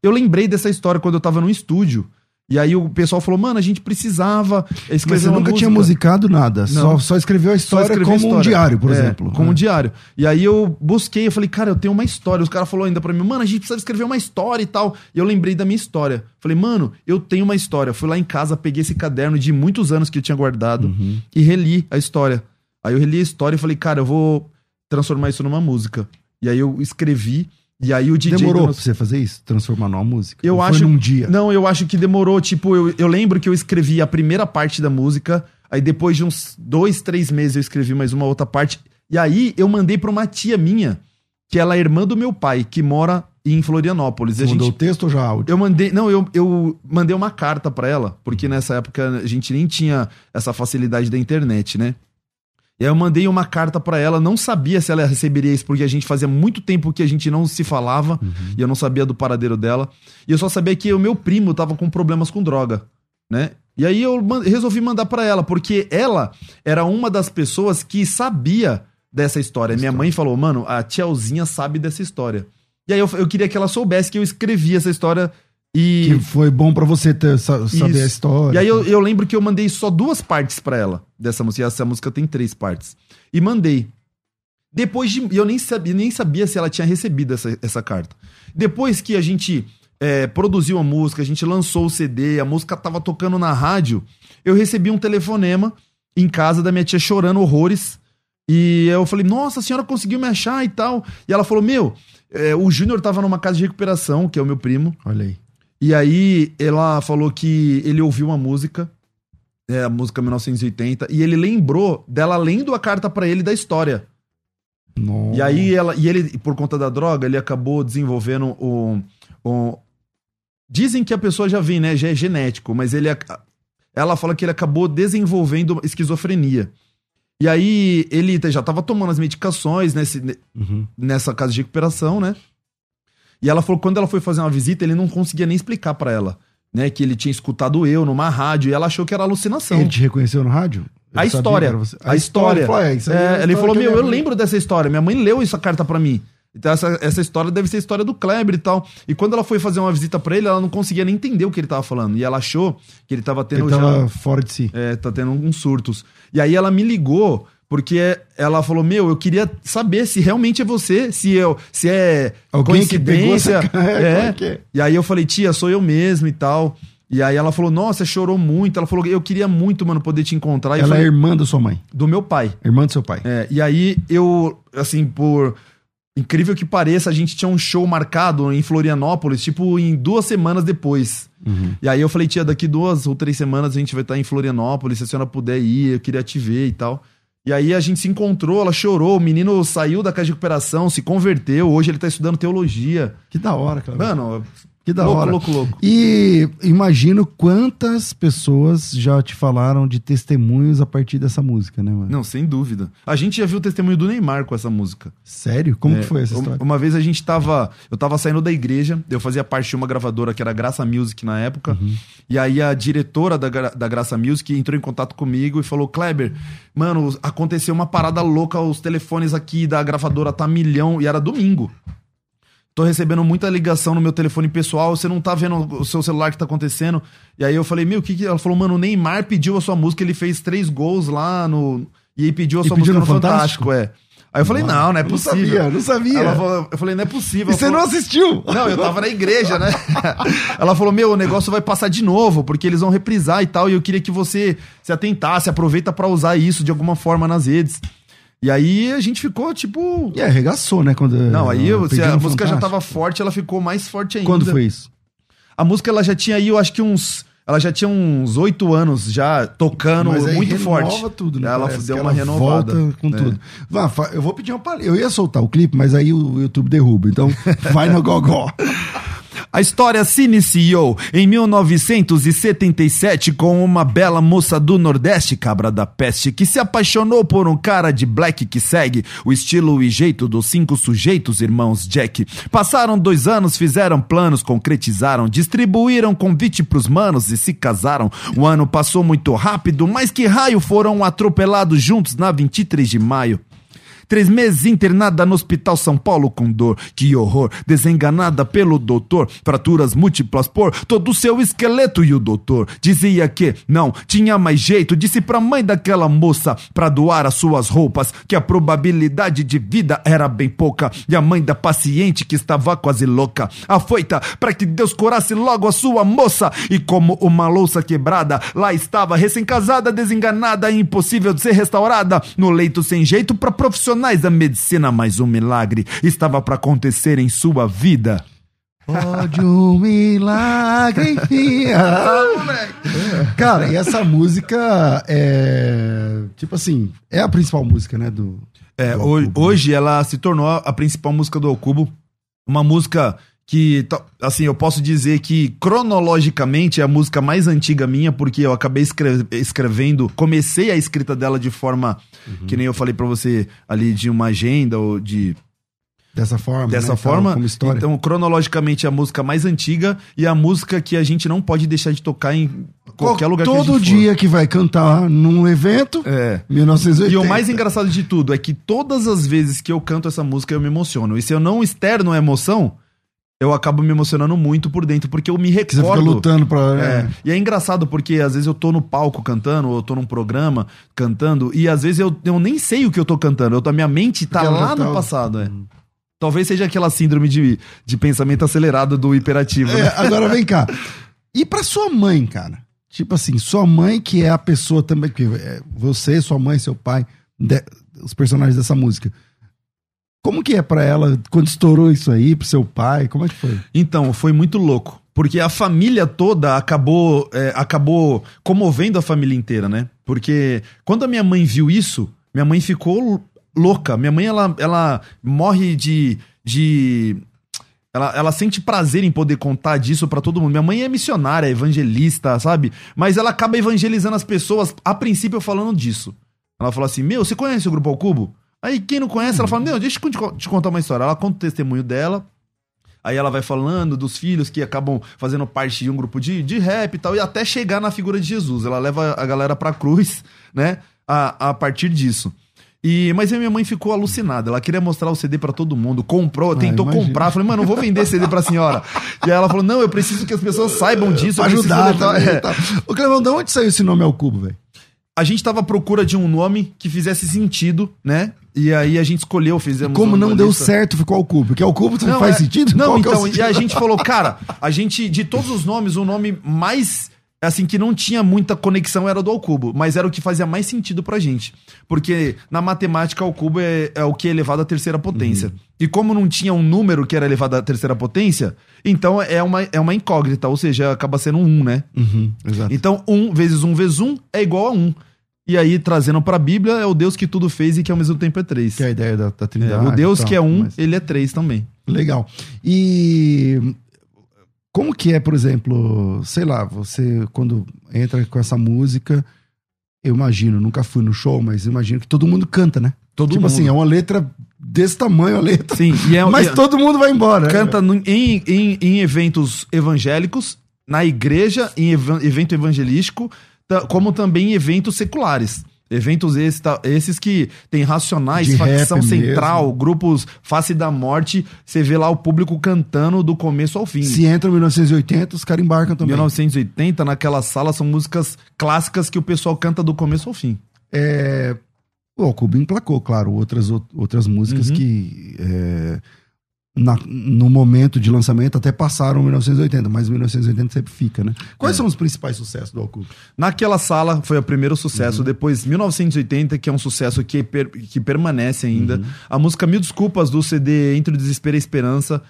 Eu lembrei dessa história quando eu tava num estúdio. E aí o pessoal falou, mano, a gente precisava escrever Mas você nunca música. tinha musicado nada, só, só escreveu a história como a história. um diário, por É, exemplo. Como É. um diário. E aí eu busquei, eu falei, cara, eu tenho uma história. Os caras falaram ainda pra mim, mano, a gente precisa escrever uma história e tal. E eu lembrei da minha história. Falei, mano, eu tenho uma história. Fui lá em casa, peguei esse caderno de muitos anos que eu tinha guardado Uhum. e reli a história. Aí eu reli a história e falei, cara, eu vou transformar isso numa música. E aí eu escrevi. E aí o DJ. Demorou pra você fazer isso? Transformar numa música? eu Ou acho. Foi num dia. Não, eu acho que demorou. Tipo, eu, eu lembro que eu escrevi a primeira parte da música. Aí depois de uns dois, três meses eu escrevi mais uma outra parte. E aí eu mandei pra uma tia minha, que ela é irmã do meu pai, que mora em Florianópolis. Você gente, mandou o texto ou já áudio? eu mandei. Não, eu, eu mandei uma carta pra ela, porque nessa época a gente nem tinha essa facilidade da internet, né? E aí eu mandei uma carta pra ela, não sabia se ela receberia isso, porque a gente fazia muito tempo que a gente não se falava, e eu não sabia do paradeiro dela. E eu só sabia que o meu primo tava com problemas com droga, né? E aí eu resolvi mandar pra ela, porque ela era uma das pessoas que sabia dessa história. Minha mãe falou, mano, a tiazinha sabe dessa história. E aí eu, eu queria que ela soubesse que eu escrevi essa história e. Que foi bom pra você ter, sa- saber Isso. a história. E aí eu, eu lembro que eu mandei só duas partes pra ela dessa música. E essa música tem três partes. E mandei. Depois de. Eu nem sabia, nem sabia se ela tinha recebido essa, essa carta. Depois que a gente é, produziu a música, a gente lançou o CD, a música tava tocando na rádio, eu recebi um telefonema em casa da minha tia chorando horrores. E eu falei, nossa, a senhora conseguiu me achar e tal. E ela falou, meu, é, o Júnior tava numa casa de recuperação, que é o meu primo. Olha aí. E aí ela falou que ele ouviu uma música, é, a música 1980, e ele lembrou dela lendo a carta pra ele da história. Nossa. E aí ela, e ele, por conta da droga, ele acabou desenvolvendo o, o- Dizem que a pessoa já vem, né? Já é genético, mas ele. Ela fala que ele acabou desenvolvendo esquizofrenia. E aí ele já tava tomando as medicações nesse, Uhum. nessa casa de recuperação, né? E ela falou que quando ela foi fazer uma visita, ele não conseguia nem explicar pra ela, né? Que ele tinha escutado eu numa rádio e ela achou que era alucinação. Ele te reconheceu no rádio? A história. você? A história. Falou, é, É, a ele falou: Meu, eu lembro." lembro dessa história. Minha mãe leu essa carta pra mim. Então, essa, essa história deve ser a história do Kleber e tal. E quando ela foi fazer uma visita pra ele, ela não conseguia nem entender o que ele tava falando. E ela achou que ele tava tendo Ele já. tava fora de si. É, tá tendo alguns surtos. E aí ela me ligou, porque ela falou: Meu, eu queria saber se realmente é você, se, eu, se é Alguém que pegou coincidência. essa cara, é. que é? E aí eu falei, tia, sou eu mesmo e tal. E aí ela falou, nossa, chorou muito. Ela falou, eu queria muito, mano, poder te encontrar. E Ela é falei, irmã da sua mãe. do meu pai. Irmã do seu pai. É, e aí eu, assim, por incrível que pareça, a gente tinha um show marcado em Florianópolis, tipo, em duas semanas depois. Uhum. E aí eu falei, tia, daqui duas ou três semanas a gente vai estar em Florianópolis, se a senhora puder ir, eu queria te ver e tal. E aí a gente se encontrou, ela chorou, o menino saiu da casa de recuperação, se converteu, hoje ele tá estudando teologia. Que da hora, cara. Mano, que da louco, hora. louco, louco. E imagino quantas pessoas já te falaram de testemunhos a partir dessa música, né, mano? Não, sem dúvida. A gente já viu o testemunho do Neymar com essa música. Sério? Como É, que foi essa história? Uma vez a gente tava. Eu tava saindo da igreja, eu fazia parte de uma gravadora que era Graça Music na época. Uhum. E aí a diretora da, da Graça Music entrou em contato comigo e falou: Kleber, mano, aconteceu uma parada louca, os telefones aqui da gravadora tá milhão. E era domingo. Tô recebendo muita ligação no meu telefone pessoal, você não tá vendo o seu celular que tá acontecendo. E aí eu falei, meu, o que que. Ela falou, mano, o Neymar pediu a sua música, ele fez três gols lá no. E aí pediu a sua música no Fantástico, Fantástico? é. Aí eu falei, não, não é não possível. sabia, não sabia. Ela falou- eu falei, não é possível. E você não assistiu? Não, eu tava na igreja, né? Ela falou, meu, o negócio vai passar de novo, porque eles vão reprisar e tal, e eu queria que você se atentasse, aproveita pra usar isso de alguma forma nas redes. E aí a gente ficou, tipo... E arregaçou, né? Quando, Não, aí eu- se pediu a música já tava forte, ela ficou mais forte ainda. Quando foi isso? A música, ela já tinha aí, eu acho que uns... Ela já tinha uns oito anos já tocando Mas aí muito renova forte. tudo, né? Ela deu uma ela renovada. Volta com É. tudo. Vá, eu vou pedir uma palhinha. Eu ia soltar o clipe, mas aí o YouTube derruba. Então, vai no gogó. A história se iniciou em 1977 com uma bela moça do Nordeste, cabra da peste, que se apaixonou por um cara de black que segue o estilo e jeito dos cinco sujeitos irmãos Jack. Passaram dois anos, fizeram planos, concretizaram, distribuíram convite pros manos e se casaram. O ano passou muito rápido, mas que raio foram atropelados juntos na 23 de maio. Três meses internada no Hospital São Paulo com dor. Que horror! Desenganada pelo doutor. Fraturas múltiplas por todo o seu esqueleto. E o doutor dizia que não tinha mais jeito. Disse pra mãe daquela moça pra doar as suas roupas. Que a probabilidade de vida era bem pouca. E a mãe da paciente que estava quase louca. Afoita pra que Deus curasse logo a sua moça. E como uma louça quebrada, lá estava recém-casada, desenganada impossível de ser restaurada. No leito sem jeito pra profissional profissionais da medicina, mas um milagre estava para acontecer em sua vida. Pode um milagre enfim. Cara, e essa música é. Tipo assim, é a principal música, né? Do. É, do hoje, Alcubo. hoje ela se tornou a principal música do Alcubo. Uma música que, assim, eu posso dizer que cronologicamente é a música mais antiga minha, porque eu acabei escre- escrevendo, comecei a escrita dela de forma, que nem eu falei pra você ali, de uma agenda ou de Dessa forma. dessa né, tal, forma. Como história. Então, cronologicamente, é a música mais antiga e a música que a gente não pode deixar de tocar em qualquer lugar que a Todo gente for. dia que vai cantar num evento, É. 1980. E o mais engraçado de tudo é que todas as vezes que eu canto essa música eu me emociono. E se eu não externo a emoção, eu acabo me emocionando muito por dentro, porque eu me Que você recordo. fica lutando pra. É, É. e é engraçado porque às vezes eu tô no palco cantando, ou eu tô num programa cantando, e às vezes eu, eu nem sei o que eu tô cantando. Eu, a minha mente tá Porque lá no tá- passado, é. Talvez seja aquela síndrome de, de pensamento acelerado do hiperativo. É, né? agora vem cá. E pra sua mãe, cara? Tipo assim, sua mãe que é a pessoa também, que é você, sua mãe, seu pai, de- os personagens dessa música. Como que é pra ela quando estourou isso aí, pro seu pai? Como é que foi? Então, foi muito louco. Porque a família toda acabou, é, acabou comovendo a família inteira, né? Porque quando a minha mãe viu isso, minha mãe ficou louca. Minha mãe, ela, ela morre de. de ela, ela sente prazer em poder contar disso pra todo mundo. Minha mãe é missionária, evangelista, sabe? Mas ela acaba evangelizando as pessoas, a princípio, falando disso. Ela falou assim: Meu, você conhece o Grupo Ao Cubo? Aí quem não conhece, ela fala: Meu, deixa eu te, contar uma história. Ela conta o testemunho dela. Aí ela vai falando dos filhos que acabam fazendo parte de um grupo de, de rap e tal, e até chegar na figura de Jesus. Ela leva a galera pra cruz, né? A, a partir disso. E, mas a minha mãe ficou alucinada. Ela queria mostrar o CD pra todo mundo. Comprou, tentou imagina. comprar. Falei, mano, não vou vender CD pra senhora. E aí ela falou: não, eu preciso que as pessoas saibam disso. Pra ajudar também. É. tal. Ô, Clevão, de onde saiu esse nome ao cubo, velho? A gente tava à procura de um nome que fizesse sentido, né? E aí a gente escolheu, fizemos Como uma não deu certo, ficou ao cubo? Porque ao cubo não, faz é- sentido? Não, é então, sentido? e a gente falou, cara, a gente, de todos os nomes, o nome mais, assim, que não tinha muita conexão era do ao cubo, mas era o que fazia mais sentido pra gente. Porque na matemática, ao cubo é, é o que é elevado à terceira potência. E como não tinha um número que era elevado à terceira potência, então é uma, é uma incógnita, ou seja, acaba sendo um 1, né? Uhum, exato. Então, 1 vezes 1 vezes 1 é igual a 1. E aí, trazendo pra Bíblia, é o Deus que tudo fez e que ao mesmo tempo é 3. Que é a ideia da, da trindade. o Deus que é um, mas- ele é três também. Legal. E como que é, por exemplo, sei lá, você quando entra com essa música, eu imagino, nunca fui no show, mas imagino que todo mundo canta, né? Todo tipo mundo. assim, é uma letra desse tamanho a letra. Sim, é, Mas e- todo mundo vai embora. canta no- em, em, em eventos evangélicos, na igreja, em evento evangelístico, como também eventos seculares. Eventos esses, esses que tem Racionais, De Facção Central, grupos Face da Morte. Você vê lá o público cantando do começo ao fim. Se entra em 1980, os caras embarcam também. 1980, naquela sala, são músicas clássicas que o pessoal canta do começo ao fim. É, o Alcubo emplacou, claro, outras, outras músicas Uhum. que é, na- no momento de lançamento até passaram 1980, mas 1980 sempre fica, né? Quais É. são os principais sucessos do Alcubo? Naquela sala foi o primeiro Uhum. sucesso. Depois, 1980, que é um sucesso que, per- que permanece ainda. Uhum. A música Mil Desculpas do CD Entre o Desespero e a Esperança.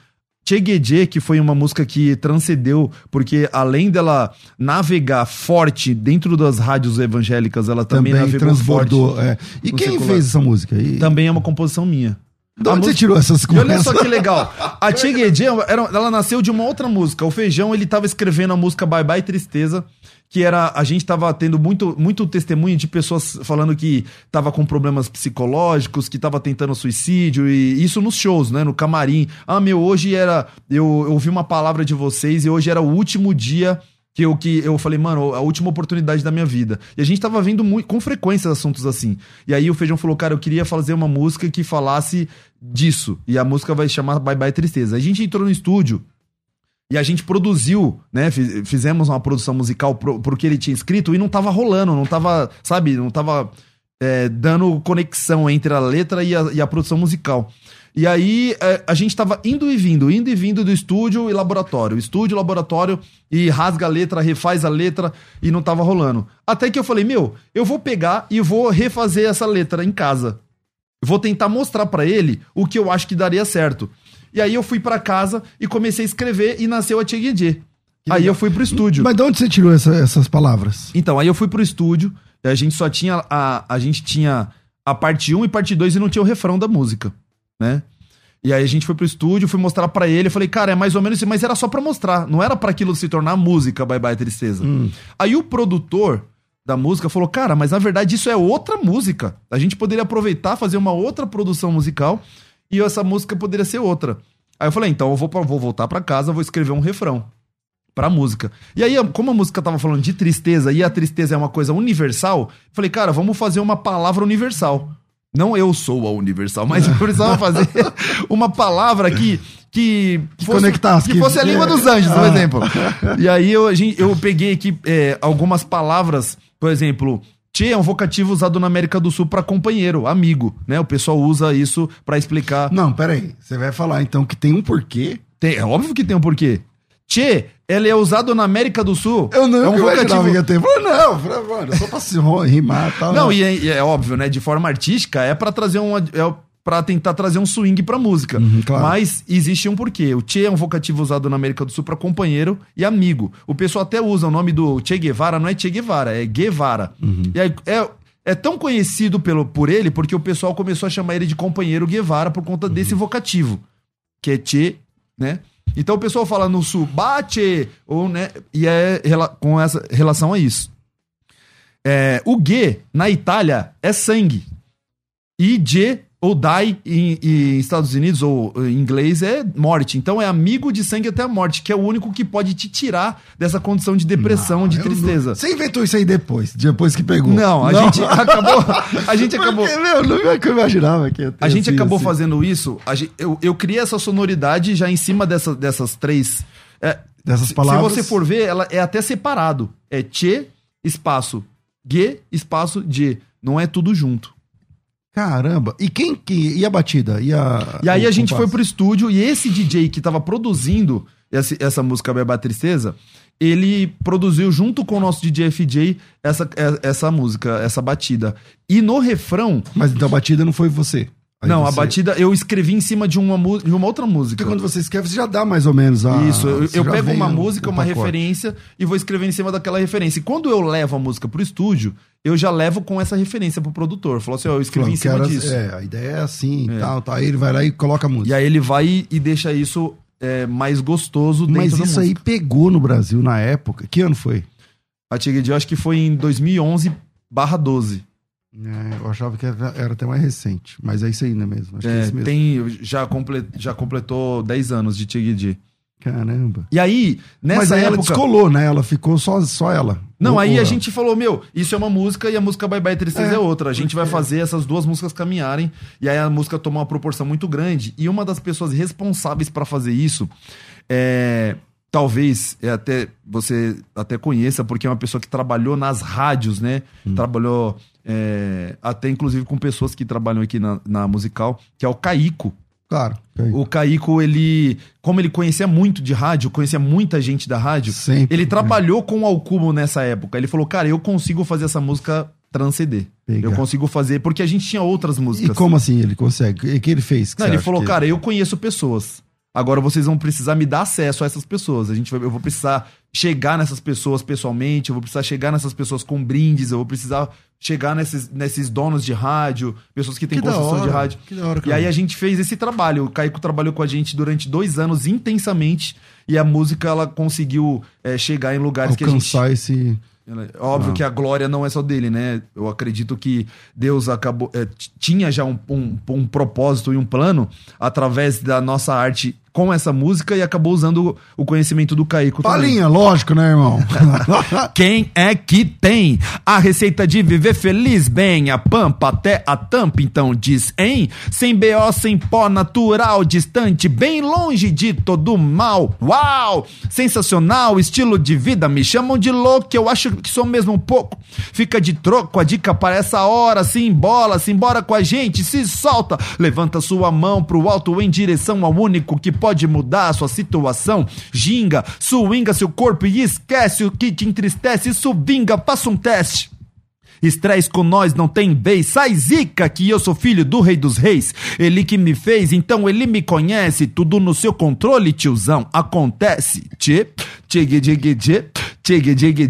Chegueje, que foi uma música que transcendeu, porque além dela navegar forte dentro das rádios evangélicas, ela também, Também, navegou transbordou. forte. é. E quem secular. fez essa música? E, Também é uma composição minha. De onde você tirou essas coisas? olha só que legal. A Tia ela nasceu de uma outra música. O Feijão, ele tava escrevendo a música Bye Bye Tristeza, que era a gente tava tendo muito, muito testemunho de pessoas falando que tava com problemas psicológicos, que tava tentando suicídio e isso nos shows, né, no camarim. Ah, meu, hoje era eu, eu ouvi uma palavra de vocês e hoje era o último dia que eu, que eu falei, mano, a última oportunidade da minha vida. E a gente tava vendo muito, com frequência assuntos assim. E aí o Feijão falou, cara, eu queria fazer uma música que falasse disso. E a música vai chamar Bye Bye Tristeza. A gente entrou no estúdio e a gente produziu, né? Fizemos uma produção musical pro, pro que ele tinha escrito e não tava rolando, não tava, sabe, não tava é, dando conexão entre a letra e a, e a produção musical. E aí é, a gente tava indo e vindo, indo e vindo do estúdio e laboratório. Estúdio, laboratório, e rasga a letra, refaz a letra, e não tava rolando. Até que eu falei, meu, eu vou pegar e vou refazer essa letra em casa. Vou tentar mostrar para ele o que eu acho que daria certo. E aí eu fui para casa e comecei a escrever e nasceu a Tcheguedê. Aí eu fui pro estúdio. Mas de onde você tirou essa, essas palavras? Então, aí eu fui pro estúdio, a gente só tinha a, a gente tinha a parte 1 e parte 2 e não tinha o refrão da música né? E aí a gente foi pro estúdio, fui mostrar para ele, eu falei, cara, é mais ou menos isso, mas era só para mostrar, não era para aquilo se tornar música, Bye Bye Tristeza. Hum. Aí o produtor da música falou, cara, mas na verdade isso é outra música. A gente poderia aproveitar, fazer uma outra produção musical e essa música poderia ser outra. Aí eu falei, então eu vou, vou voltar para casa, vou escrever um refrão pra música. E aí, como a música tava falando de tristeza e a tristeza é uma coisa universal, falei, cara, vamos fazer uma palavra universal. Não eu sou a Universal, mas eu precisava fazer uma palavra que que, que fosse, conectasse, que, fosse a língua dos anjos, por ah. exemplo. E aí eu, eu peguei aqui é, algumas palavras, por exemplo, Tchê é um vocativo usado na América do Sul para companheiro, amigo, né? O pessoal usa isso para explicar. Não, peraí. Você vai falar então que tem um porquê? Tem, é óbvio que tem um porquê. Tchê, ele é usado na América do Sul. Eu não é um vocativo. ter. Falei, não, falei, mano, só pra se rimar e tal. Não, né? e é, e é, óbvio, né? De forma artística, é para trazer um. É para tentar trazer um swing pra música. Uhum, claro. Mas existe um porquê. O Che é um vocativo usado na América do Sul para companheiro e amigo. O pessoal até usa o nome do Che Guevara, não é Che Guevara, é Guevara. Uhum. E aí, é, é tão conhecido pelo, por ele porque o pessoal começou a chamar ele de companheiro Guevara por conta uhum. desse vocativo, que é Che, né? Então o pessoal fala no sul, bate, ou, né, e é com essa relação a isso. É, o G, na Itália, é sangue. E G ou die em, em, Estados Unidos ou em inglês é morte. Então é amigo de sangue até a morte, que é o único que pode te tirar dessa condição de depressão, não, de tristeza. Não... Você inventou isso aí depois, depois que pegou. Não, a não. gente acabou. A gente acabou. Porque, meu, não é que eu imaginava que A gente acabou assim. fazendo isso. Gente, eu, eu criei essa sonoridade já em cima dessa, dessas três. É, dessas palavras. Se você for ver, ela é até separado. É Che, espaço G, espaço D. Não é tudo junto. Caramba! E quem que. E a batida? E, a, e aí a gente foi pro estúdio e esse DJ que tava produzindo essa, essa música Beba Tristeza, ele produziu junto com o nosso DJ FJ essa, essa música, essa batida. E no refrão. Mas então a batida não foi você? Aí não, você... a batida eu escrevi em cima de uma, de uma outra música. Porque quando você escreve, você já dá mais ou menos a. Isso, eu, eu pego uma música, uma referência e vou escrever em cima daquela referência. E quando eu levo a música pro estúdio, eu já levo com essa referência pro produtor. Falou assim, ó, eu escrevi em cima era, disso. É, a ideia é assim e é. tal, tá. Aí ele vai lá e coloca a música. E aí ele vai e deixa isso é, mais gostoso dentro Mas isso aí pegou no Brasil na época. Que ano foi? A Tigre acho que foi em 2011 barra 12. É, eu achava que era, era, até mais recente, mas é isso aí, né mesmo? Acho é, é mesmo. Tem, já, comple, já completou 10 anos de Tigidi. Caramba. E aí, nessa Mas aí época... ela descolou, né? Ela ficou só, só ela. Não, aí a gente falou, meu, isso é uma música e a música Bye Bye Tristeza é, é outra. A gente vai fazer essas duas músicas caminharem. E aí a música tomou uma proporção muito grande. E uma das pessoas responsáveis para fazer isso é talvez é até você até conheça, porque é uma pessoa que trabalhou nas rádios, né? Hum. Trabalhou é, até inclusive com pessoas que trabalham aqui na, na musical, que é o Caico. Claro. O Caico, ele, como ele conhecia muito de rádio, conhecia muita gente da rádio, Sempre, ele trabalhou com o Alcubo nessa época. Ele falou, cara, eu consigo fazer essa música transcender. Pegar. Eu consigo fazer, porque a gente tinha outras músicas. E como assim ele consegue? O que ele fez? Que Não, ele falou, que... cara, eu conheço pessoas. Agora vocês vão precisar me dar acesso a essas pessoas. A gente vai, eu vou precisar chegar nessas pessoas pessoalmente, eu vou precisar chegar nessas pessoas com brindes, eu vou precisar chegar nesses, nesses donos de rádio, pessoas que têm Que construção de rádio. que da hora, e cara. aí a gente fez esse trabalho. O Caico trabalhou com a gente durante dois anos intensamente. E a música, ela conseguiu é, chegar em lugares que a gente Alcançar esse. Óbvio Ah. que a glória não é só dele, né? Eu acredito que Deus acabou. é, tinha já um, um, um propósito e um plano através da nossa arte com essa música e acabou usando o conhecimento do Caico também. Palinha, lógico, né, irmão? Quem é que tem a receita de viver feliz bem? A pampa até a tampa, então diz, hein? Sem BO, sem pó, natural, distante, bem longe de todo mal. Uau! Sensacional, estilo de vida, me chamam de louco, eu acho que sou mesmo um pouco. Fica de troco, a dica para essa hora, se embola, se embora com a gente, se solta. Levanta sua mão pro alto em direção ao único que pode mudar a sua situação. Ginga, swinga seu corpo e esquece o que te entristece. Isso vinga, faça um teste. Estresse com nós não tem vez, sai zica que eu sou filho do rei dos reis. Ele que me fez, então ele me conhece. Tudo no seu controle, tiozão. Acontece. Tchê, tchê, tchê, tchê, tchê, tchê, tchê,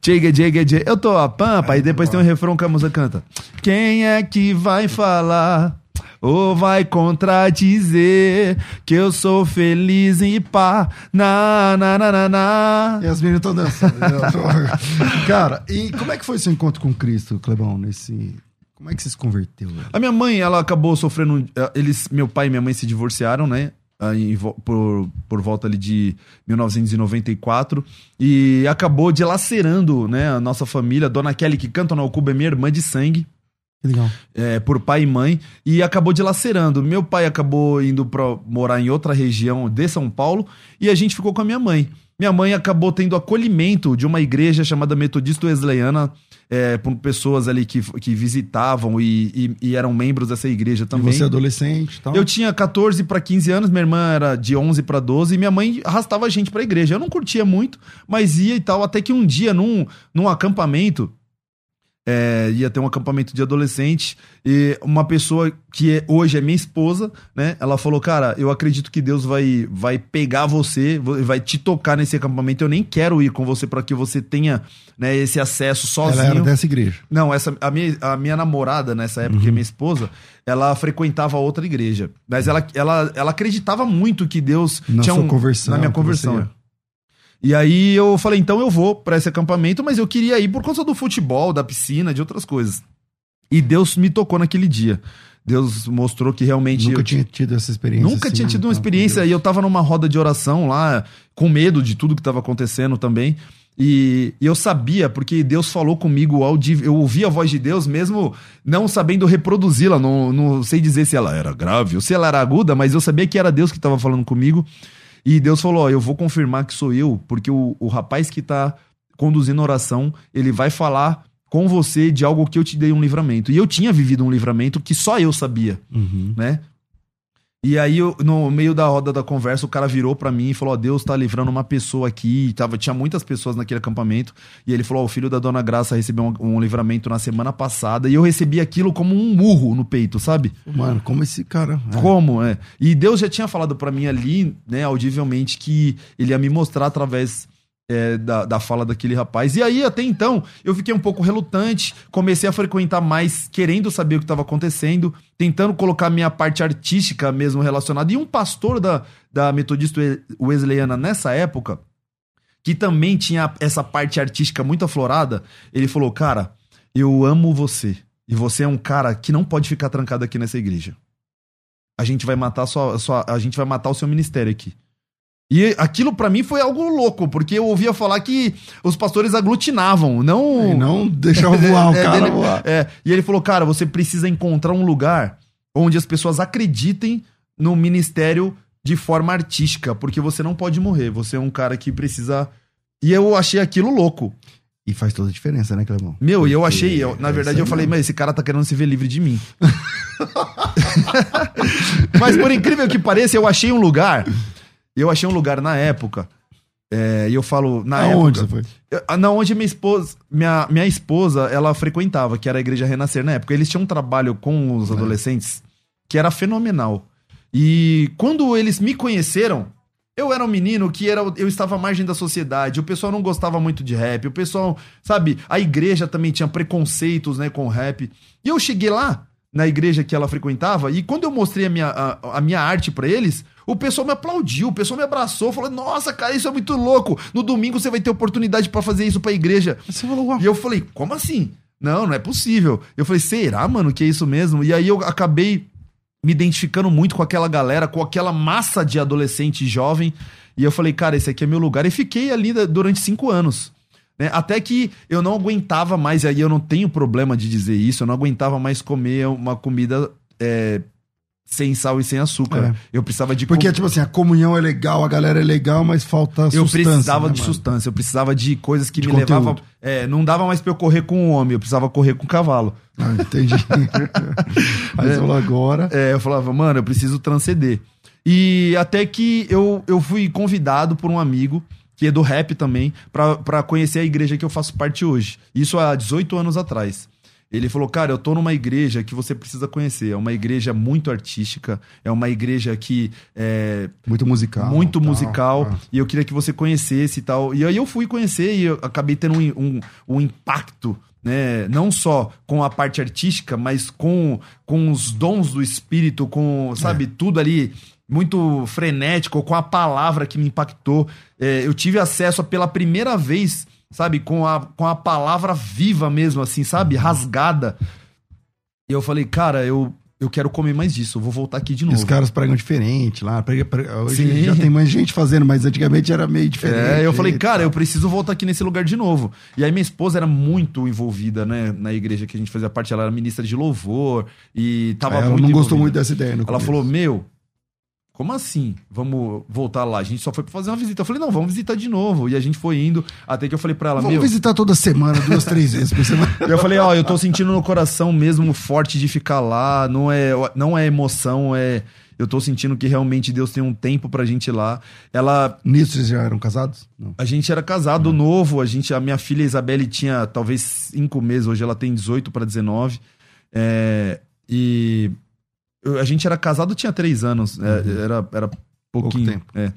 tchê, tchê, tchê. Eu tô a pampa e depois tem um refrão que a música canta. Quem é que vai falar? Ou vai contradizer que eu sou feliz e pá, na, na, na, na, na. E as meninas estão dançando. né? Cara, e como é que foi seu encontro com Cristo, Clebão, nesse... Como é que você se converteu? velho? A minha mãe, ela acabou sofrendo. eh, Eles, meu pai e minha mãe se divorciaram, né? Aí, por, por volta ali de 1994 e acabou dilacerando né, a nossa família. Dona Kelly, que canta no Cuba, é minha irmã de sangue, legal. é, por pai e mãe, e acabou dilacerando. Meu pai acabou indo pra morar em outra região de São Paulo e a gente ficou com a minha mãe. Minha mãe acabou tendo acolhimento de uma igreja chamada Metodista Wesleyana, é, por pessoas ali que, que visitavam e, e- e eram membros dessa igreja E também. você é adolescente e tal? Eu tinha 14 para 15 anos, minha irmã era de 11 para 12 e minha mãe arrastava a gente pra igreja. Eu não curtia muito, mas ia e tal. Até que um dia, num, num acampamento, é, ia ter um acampamento de adolescente e uma pessoa que é- hoje é minha esposa, né? Ela falou, cara, eu acredito que Deus vai, vai pegar você, vai te tocar nesse acampamento. Eu nem quero ir com você para que você tenha né, esse acesso sozinho. Ela era dessa igreja. Não, essa, a, minha, a minha namorada, nessa época, que é minha esposa, ela frequentava outra igreja. Mas ela, ela, ela acreditava muito que Deus Na tinha sua um, conversão, Na minha conversão. E aí eu falei, então eu vou pra esse acampamento, mas eu queria ir por conta do futebol, da piscina, de outras coisas. E Deus me tocou naquele dia. Deus mostrou que realmente. Nunca eu tinha tido essa experiência. Nunca assim, tinha tido uma então, experiência e eu tava numa roda de oração lá, com medo de tudo que tava acontecendo também. E, e eu sabia, porque Deus falou comigo, audível, eu ouvi a voz de Deus, mesmo não sabendo reproduzi-la. Não, não sei dizer se ela era grave ou se ela era aguda, mas eu sabia que era Deus que tava falando comigo. E Deus falou: Ó, eu vou confirmar que sou eu, porque o, o rapaz que tá conduzindo a oração, ele vai falar com você de algo que eu te dei um livramento. E eu tinha vivido um livramento que só eu sabia Uhum. né? E aí, eu- no meio da roda da conversa, o cara virou pra mim e falou: Ó, Deus tá livrando uma pessoa aqui. E tava, tinha muitas pessoas naquele acampamento. E ele falou: Ó, o filho da dona Graça recebeu um, um livramento na semana passada. E eu recebi aquilo como um murro no peito, sabe? Mano, como esse cara. é. Como, é? E Deus já tinha falado pra mim ali, né, audivelmente, que ele ia me mostrar através é, da, da fala daquele rapaz. E aí, até então, eu fiquei um pouco relutante, comecei a frequentar mais, querendo saber o que estava acontecendo, tentando colocar minha parte artística mesmo relacionada. E um pastor da, da Metodista Wesleyana nessa época, que também tinha essa parte artística muito aflorada, ele falou: Cara, eu amo você. E você é um cara que não pode ficar trancado aqui nessa igreja a gente vai matar sua, sua- a gente vai matar o seu ministério aqui. E aquilo pra mim foi algo louco, porque eu ouvia falar que os pastores aglutinavam, não E não deixava voar o É, cara dele- voar. é, e ele falou, cara, você precisa encontrar um lugar onde as pessoas acreditem no ministério de forma artística, porque você não pode morrer, você é um cara que precisa E eu achei aquilo louco. E faz toda a diferença, né, Clebão? Meu, e eu achei, eu- na é verdade eu falei, mesmo. mas esse cara tá querendo se ver livre de mim. mas por incrível que pareça, eu achei um lugar. Eu achei um lugar na época. é, e eu falo, na Aonde época. você foi? Ah, Na onde minha esposa, minha, minha esposa, ela frequentava, que era a Igreja Renascer na época. Eles tinham um trabalho com os adolescentes que era fenomenal. E quando eles me conheceram, Eu era um menino que era, eu estava à margem da sociedade, o pessoal não gostava muito de rap, o pessoal, sabe, a igreja também tinha preconceitos, né, com rap. E eu cheguei lá, na igreja que ela frequentava, e quando eu mostrei a minha, a, a minha arte para eles, o pessoal me aplaudiu, o pessoal me abraçou, falou: Nossa, cara, isso é muito louco. No domingo você vai ter oportunidade para fazer isso pra igreja. Você falou, Uau. E eu falei: Como assim? Não, não é possível. Eu falei: Será, mano, que é isso mesmo? E aí eu acabei me identificando muito com aquela galera, com aquela massa de adolescente jovem. E eu falei, cara, esse aqui é meu lugar. E fiquei ali durante cinco anos. Né? Até que eu não aguentava mais, e aí eu não tenho problema de dizer isso, eu não aguentava mais comer uma comida é, sem sal e sem açúcar. É. Eu precisava de. Porque, com... tipo assim, a comunhão é legal, a galera é legal, mas falta eu sustância. Eu precisava né, de mano? sustância, eu precisava de coisas que de me levavam. É, não dava mais pra eu correr com o homem, eu precisava correr com o cavalo. Ah, entendi. Mas é, falou agora. É, eu falava, mano, eu preciso transcender. E até que eu, eu fui convidado por um amigo, que é do rap também, para conhecer a igreja que eu faço parte hoje. Isso há 18 anos atrás. Ele falou, cara, eu tô numa igreja que você precisa conhecer. É uma igreja muito artística, é uma igreja que é. Muito musical. Muito tal, musical. Tal. E eu queria que você conhecesse e tal. E aí eu fui conhecer e eu acabei tendo um, um, um impacto né? Não só com a parte artística, mas com, com os dons do espírito, com, sabe, é. tudo ali muito frenético, com a palavra que me impactou. É, eu tive acesso pela primeira vez sabe, com a, com a palavra viva mesmo, assim, sabe, rasgada. E eu falei, cara, eu, eu quero comer mais disso, eu vou voltar aqui de novo. Os caras pregam diferente lá, prega, hoje Sim. já tem mais gente fazendo, mas antigamente era meio diferente. É, eu falei, cara, eu preciso voltar aqui nesse lugar de novo. E aí minha esposa era muito envolvida, né, na igreja que a gente fazia parte, ela era ministra de louvor e tava ela muito não gostou muito dessa ideia. ela falou, meu, como assim? Vamos voltar lá? A gente só foi pra fazer uma visita. Eu falei, não, vamos visitar de novo. E a gente foi indo, até que eu falei pra ela, vamos visitar toda semana, duas, três vezes por semana. eu falei, ó, eu tô sentindo no coração mesmo forte de ficar lá. Não é, não é emoção, é... Eu tô sentindo que realmente Deus tem um tempo pra gente ir lá. Ela... Nisso vocês já eram casados? Não. A gente era casado não. novo. A gente, a minha filha Isabelle tinha talvez cinco meses. Hoje ela tem 18 para 19. É... E a gente era casado, tinha três anos. É, uhum. era, era pouquinho. Pouco tempo. É.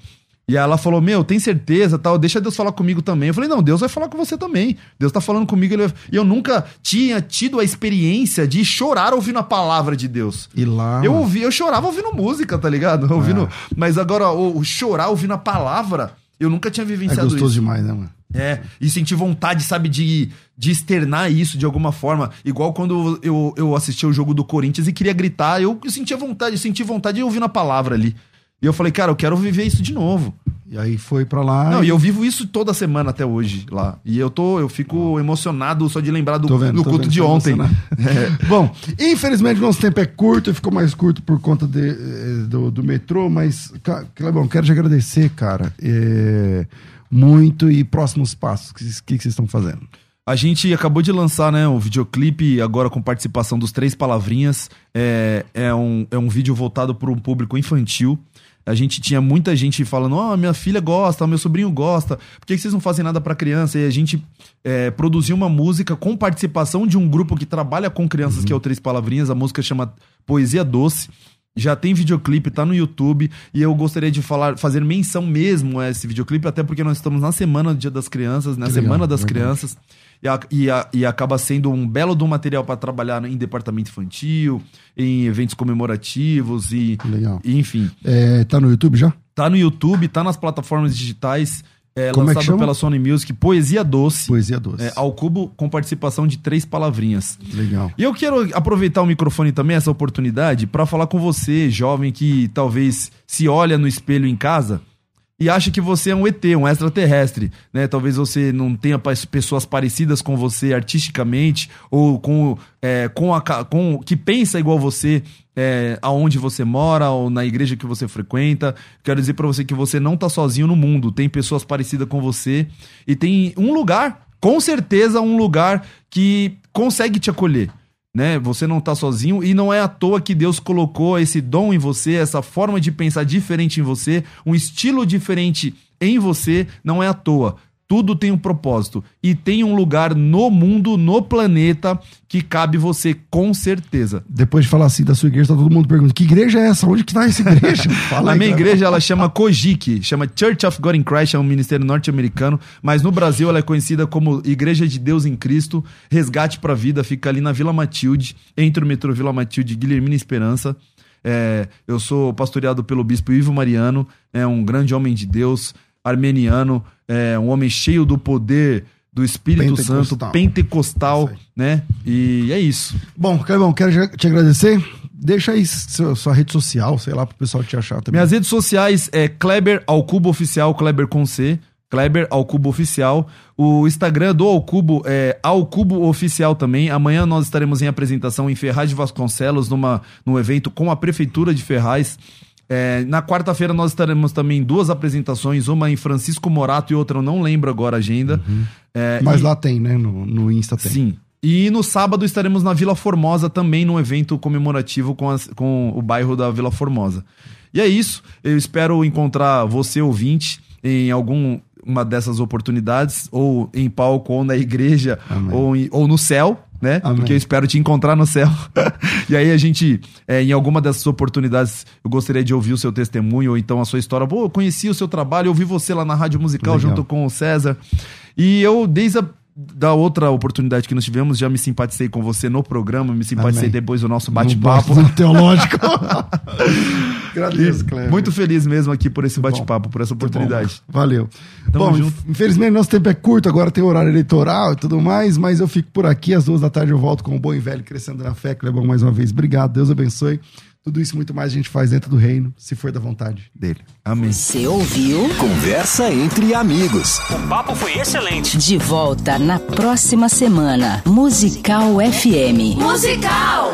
E ela falou: Meu, tem certeza, tal, deixa Deus falar comigo também. Eu falei: Não, Deus vai falar com você também. Deus tá falando comigo. Ele. E eu nunca tinha tido a experiência de chorar ouvindo a palavra de Deus. E lá. Eu ouvi, eu chorava ouvindo música, tá ligado? Ouvindo. É. Mas agora, o, o, chorar ouvindo a palavra, eu nunca tinha vivenciado isso. É gostoso isso. demais, né, mano? É, e senti vontade, sabe, de, de externar isso de alguma forma. Igual quando eu, eu assisti o jogo do Corinthians e queria gritar, eu sentia vontade, eu senti vontade de ouvir na palavra ali. E eu falei, cara, eu quero viver isso de novo. E aí foi para lá. Não, e... e... eu vivo isso toda semana até hoje lá. E eu tô, eu fico emocionado só de lembrar do, vendo, do culto vendo, de ontem. É. Bom, infelizmente nosso tempo é curto, ficou mais curto por conta de, eh, do, do metrô, mas, Clebão, quero te agradecer, cara. É muito e próximos passos? O que, que, que vocês estão fazendo? A gente acabou de lançar né, um videoclipe agora com participação dos Três Palavrinhas. É, é, um, é um vídeo voltado para um público infantil. A gente tinha muita gente falando: Ó, oh, minha filha gosta, meu sobrinho gosta, por que vocês não fazem nada para criança? E a gente é, produziu uma música com participação de um grupo que trabalha com crianças, uhum. que é o Três Palavrinhas. A música chama Poesia Doce já tem videoclipe, tá no YouTube, e eu gostaria de falar, fazer menção mesmo a esse videoclipe, até porque nós estamos na semana do Dia das Crianças, na semana legal, das legal. crianças, e, a, e, a, e, acaba sendo um belo do material para trabalhar em departamento infantil, em eventos comemorativos e, legal. e enfim. É, tá no YouTube já? Tá no YouTube, tá nas plataformas digitais. É, Como lançado é pela Sony Music, Poesia Doce. Poesia Doce. É, ao cubo, com participação de três palavrinhas. Legal. E eu quero aproveitar o microfone também, essa oportunidade, para falar com você, jovem, que talvez se olha no espelho em casa e acha que você é um ET, um extraterrestre, né? Talvez você não tenha pessoas parecidas com você artisticamente ou com, é, com, a, com que pensa igual você é, aonde você mora ou na igreja que você frequenta. Quero dizer para você que você não tá sozinho no mundo, tem pessoas parecidas com você e tem um lugar, com certeza um lugar que consegue te acolher né? Você não tá sozinho e não é à toa que Deus colocou esse dom em você, essa forma de pensar diferente em você, um estilo diferente em você, não é à toa. Tudo tem um propósito. E tem um lugar no mundo, no planeta, que cabe você com certeza. Depois de falar assim da sua igreja, tá todo mundo perguntando: que igreja é essa? Onde que tá essa igreja? Fala a minha igreja, ela chama Kojiki, chama Church of God in Christ, é um ministério norte-americano, mas no Brasil ela é conhecida como Igreja de Deus em Cristo, Resgate para a Vida, fica ali na Vila Matilde, entre o metrô Vila Matilde e Guilhermina Esperança. É, eu sou pastoreado pelo bispo Ivo Mariano, é um grande homem de Deus, armeniano, é um homem cheio do poder do Espírito pentecostal. Santo, pentecostal, né? E é isso. Bom, Clebão, quero te agradecer. Deixa aí sua, sua, rede social, sei lá, pro pessoal te achar também. Minhas redes sociais é Kleber ao Cubo Oficial, Kleber com C. Kleber ao Cubo Oficial. O Instagram do Ao Cubo é Ao Cubo Oficial também. Amanhã nós estaremos em apresentação em Ferraz de Vasconcelos, numa, num evento com a Prefeitura de Ferraz. É, na quarta-feira nós estaremos também duas apresentações, uma em Francisco Morato e outra eu não lembro agora a agenda. Uhum. É, Mas e... lá tem, né? No, no Insta tem. Sim. E no sábado estaremos na Vila Formosa também num evento comemorativo com, as, com o bairro da Vila Formosa. E é isso. Eu espero encontrar você, ouvinte, em algum uma dessas oportunidades, ou em palco, ou na igreja, ou, em, ou no céu, né? Amém. Porque eu espero te encontrar no céu. e aí a gente, é, em alguma dessas oportunidades, eu gostaria de ouvir o seu testemunho, ou então a sua história. Pô, eu conheci o seu trabalho, eu ouvi você lá na Rádio Musical Legal. junto com o César. E eu, desde a da outra oportunidade que nós tivemos, já me simpatizei com você no programa, me simpatizei Amém. depois do nosso bate-papo. teológico. Agradeço, Cleber. Muito feliz mesmo aqui por esse bate-papo, por essa oportunidade. Bom, valeu. Tamo bom, junto. infelizmente nosso tempo é curto, agora tem horário eleitoral e tudo mais, mas eu fico por aqui, às duas da tarde eu volto com o bom e velho Crescendo na Fé, Clebão, mais uma vez. Obrigado, Deus abençoe. Tudo isso muito mais a gente faz dentro do reino, se for da vontade dele. Amém. Você ouviu? Conversa entre amigos. O papo foi excelente. De volta na próxima semana. Musical FM. Musical!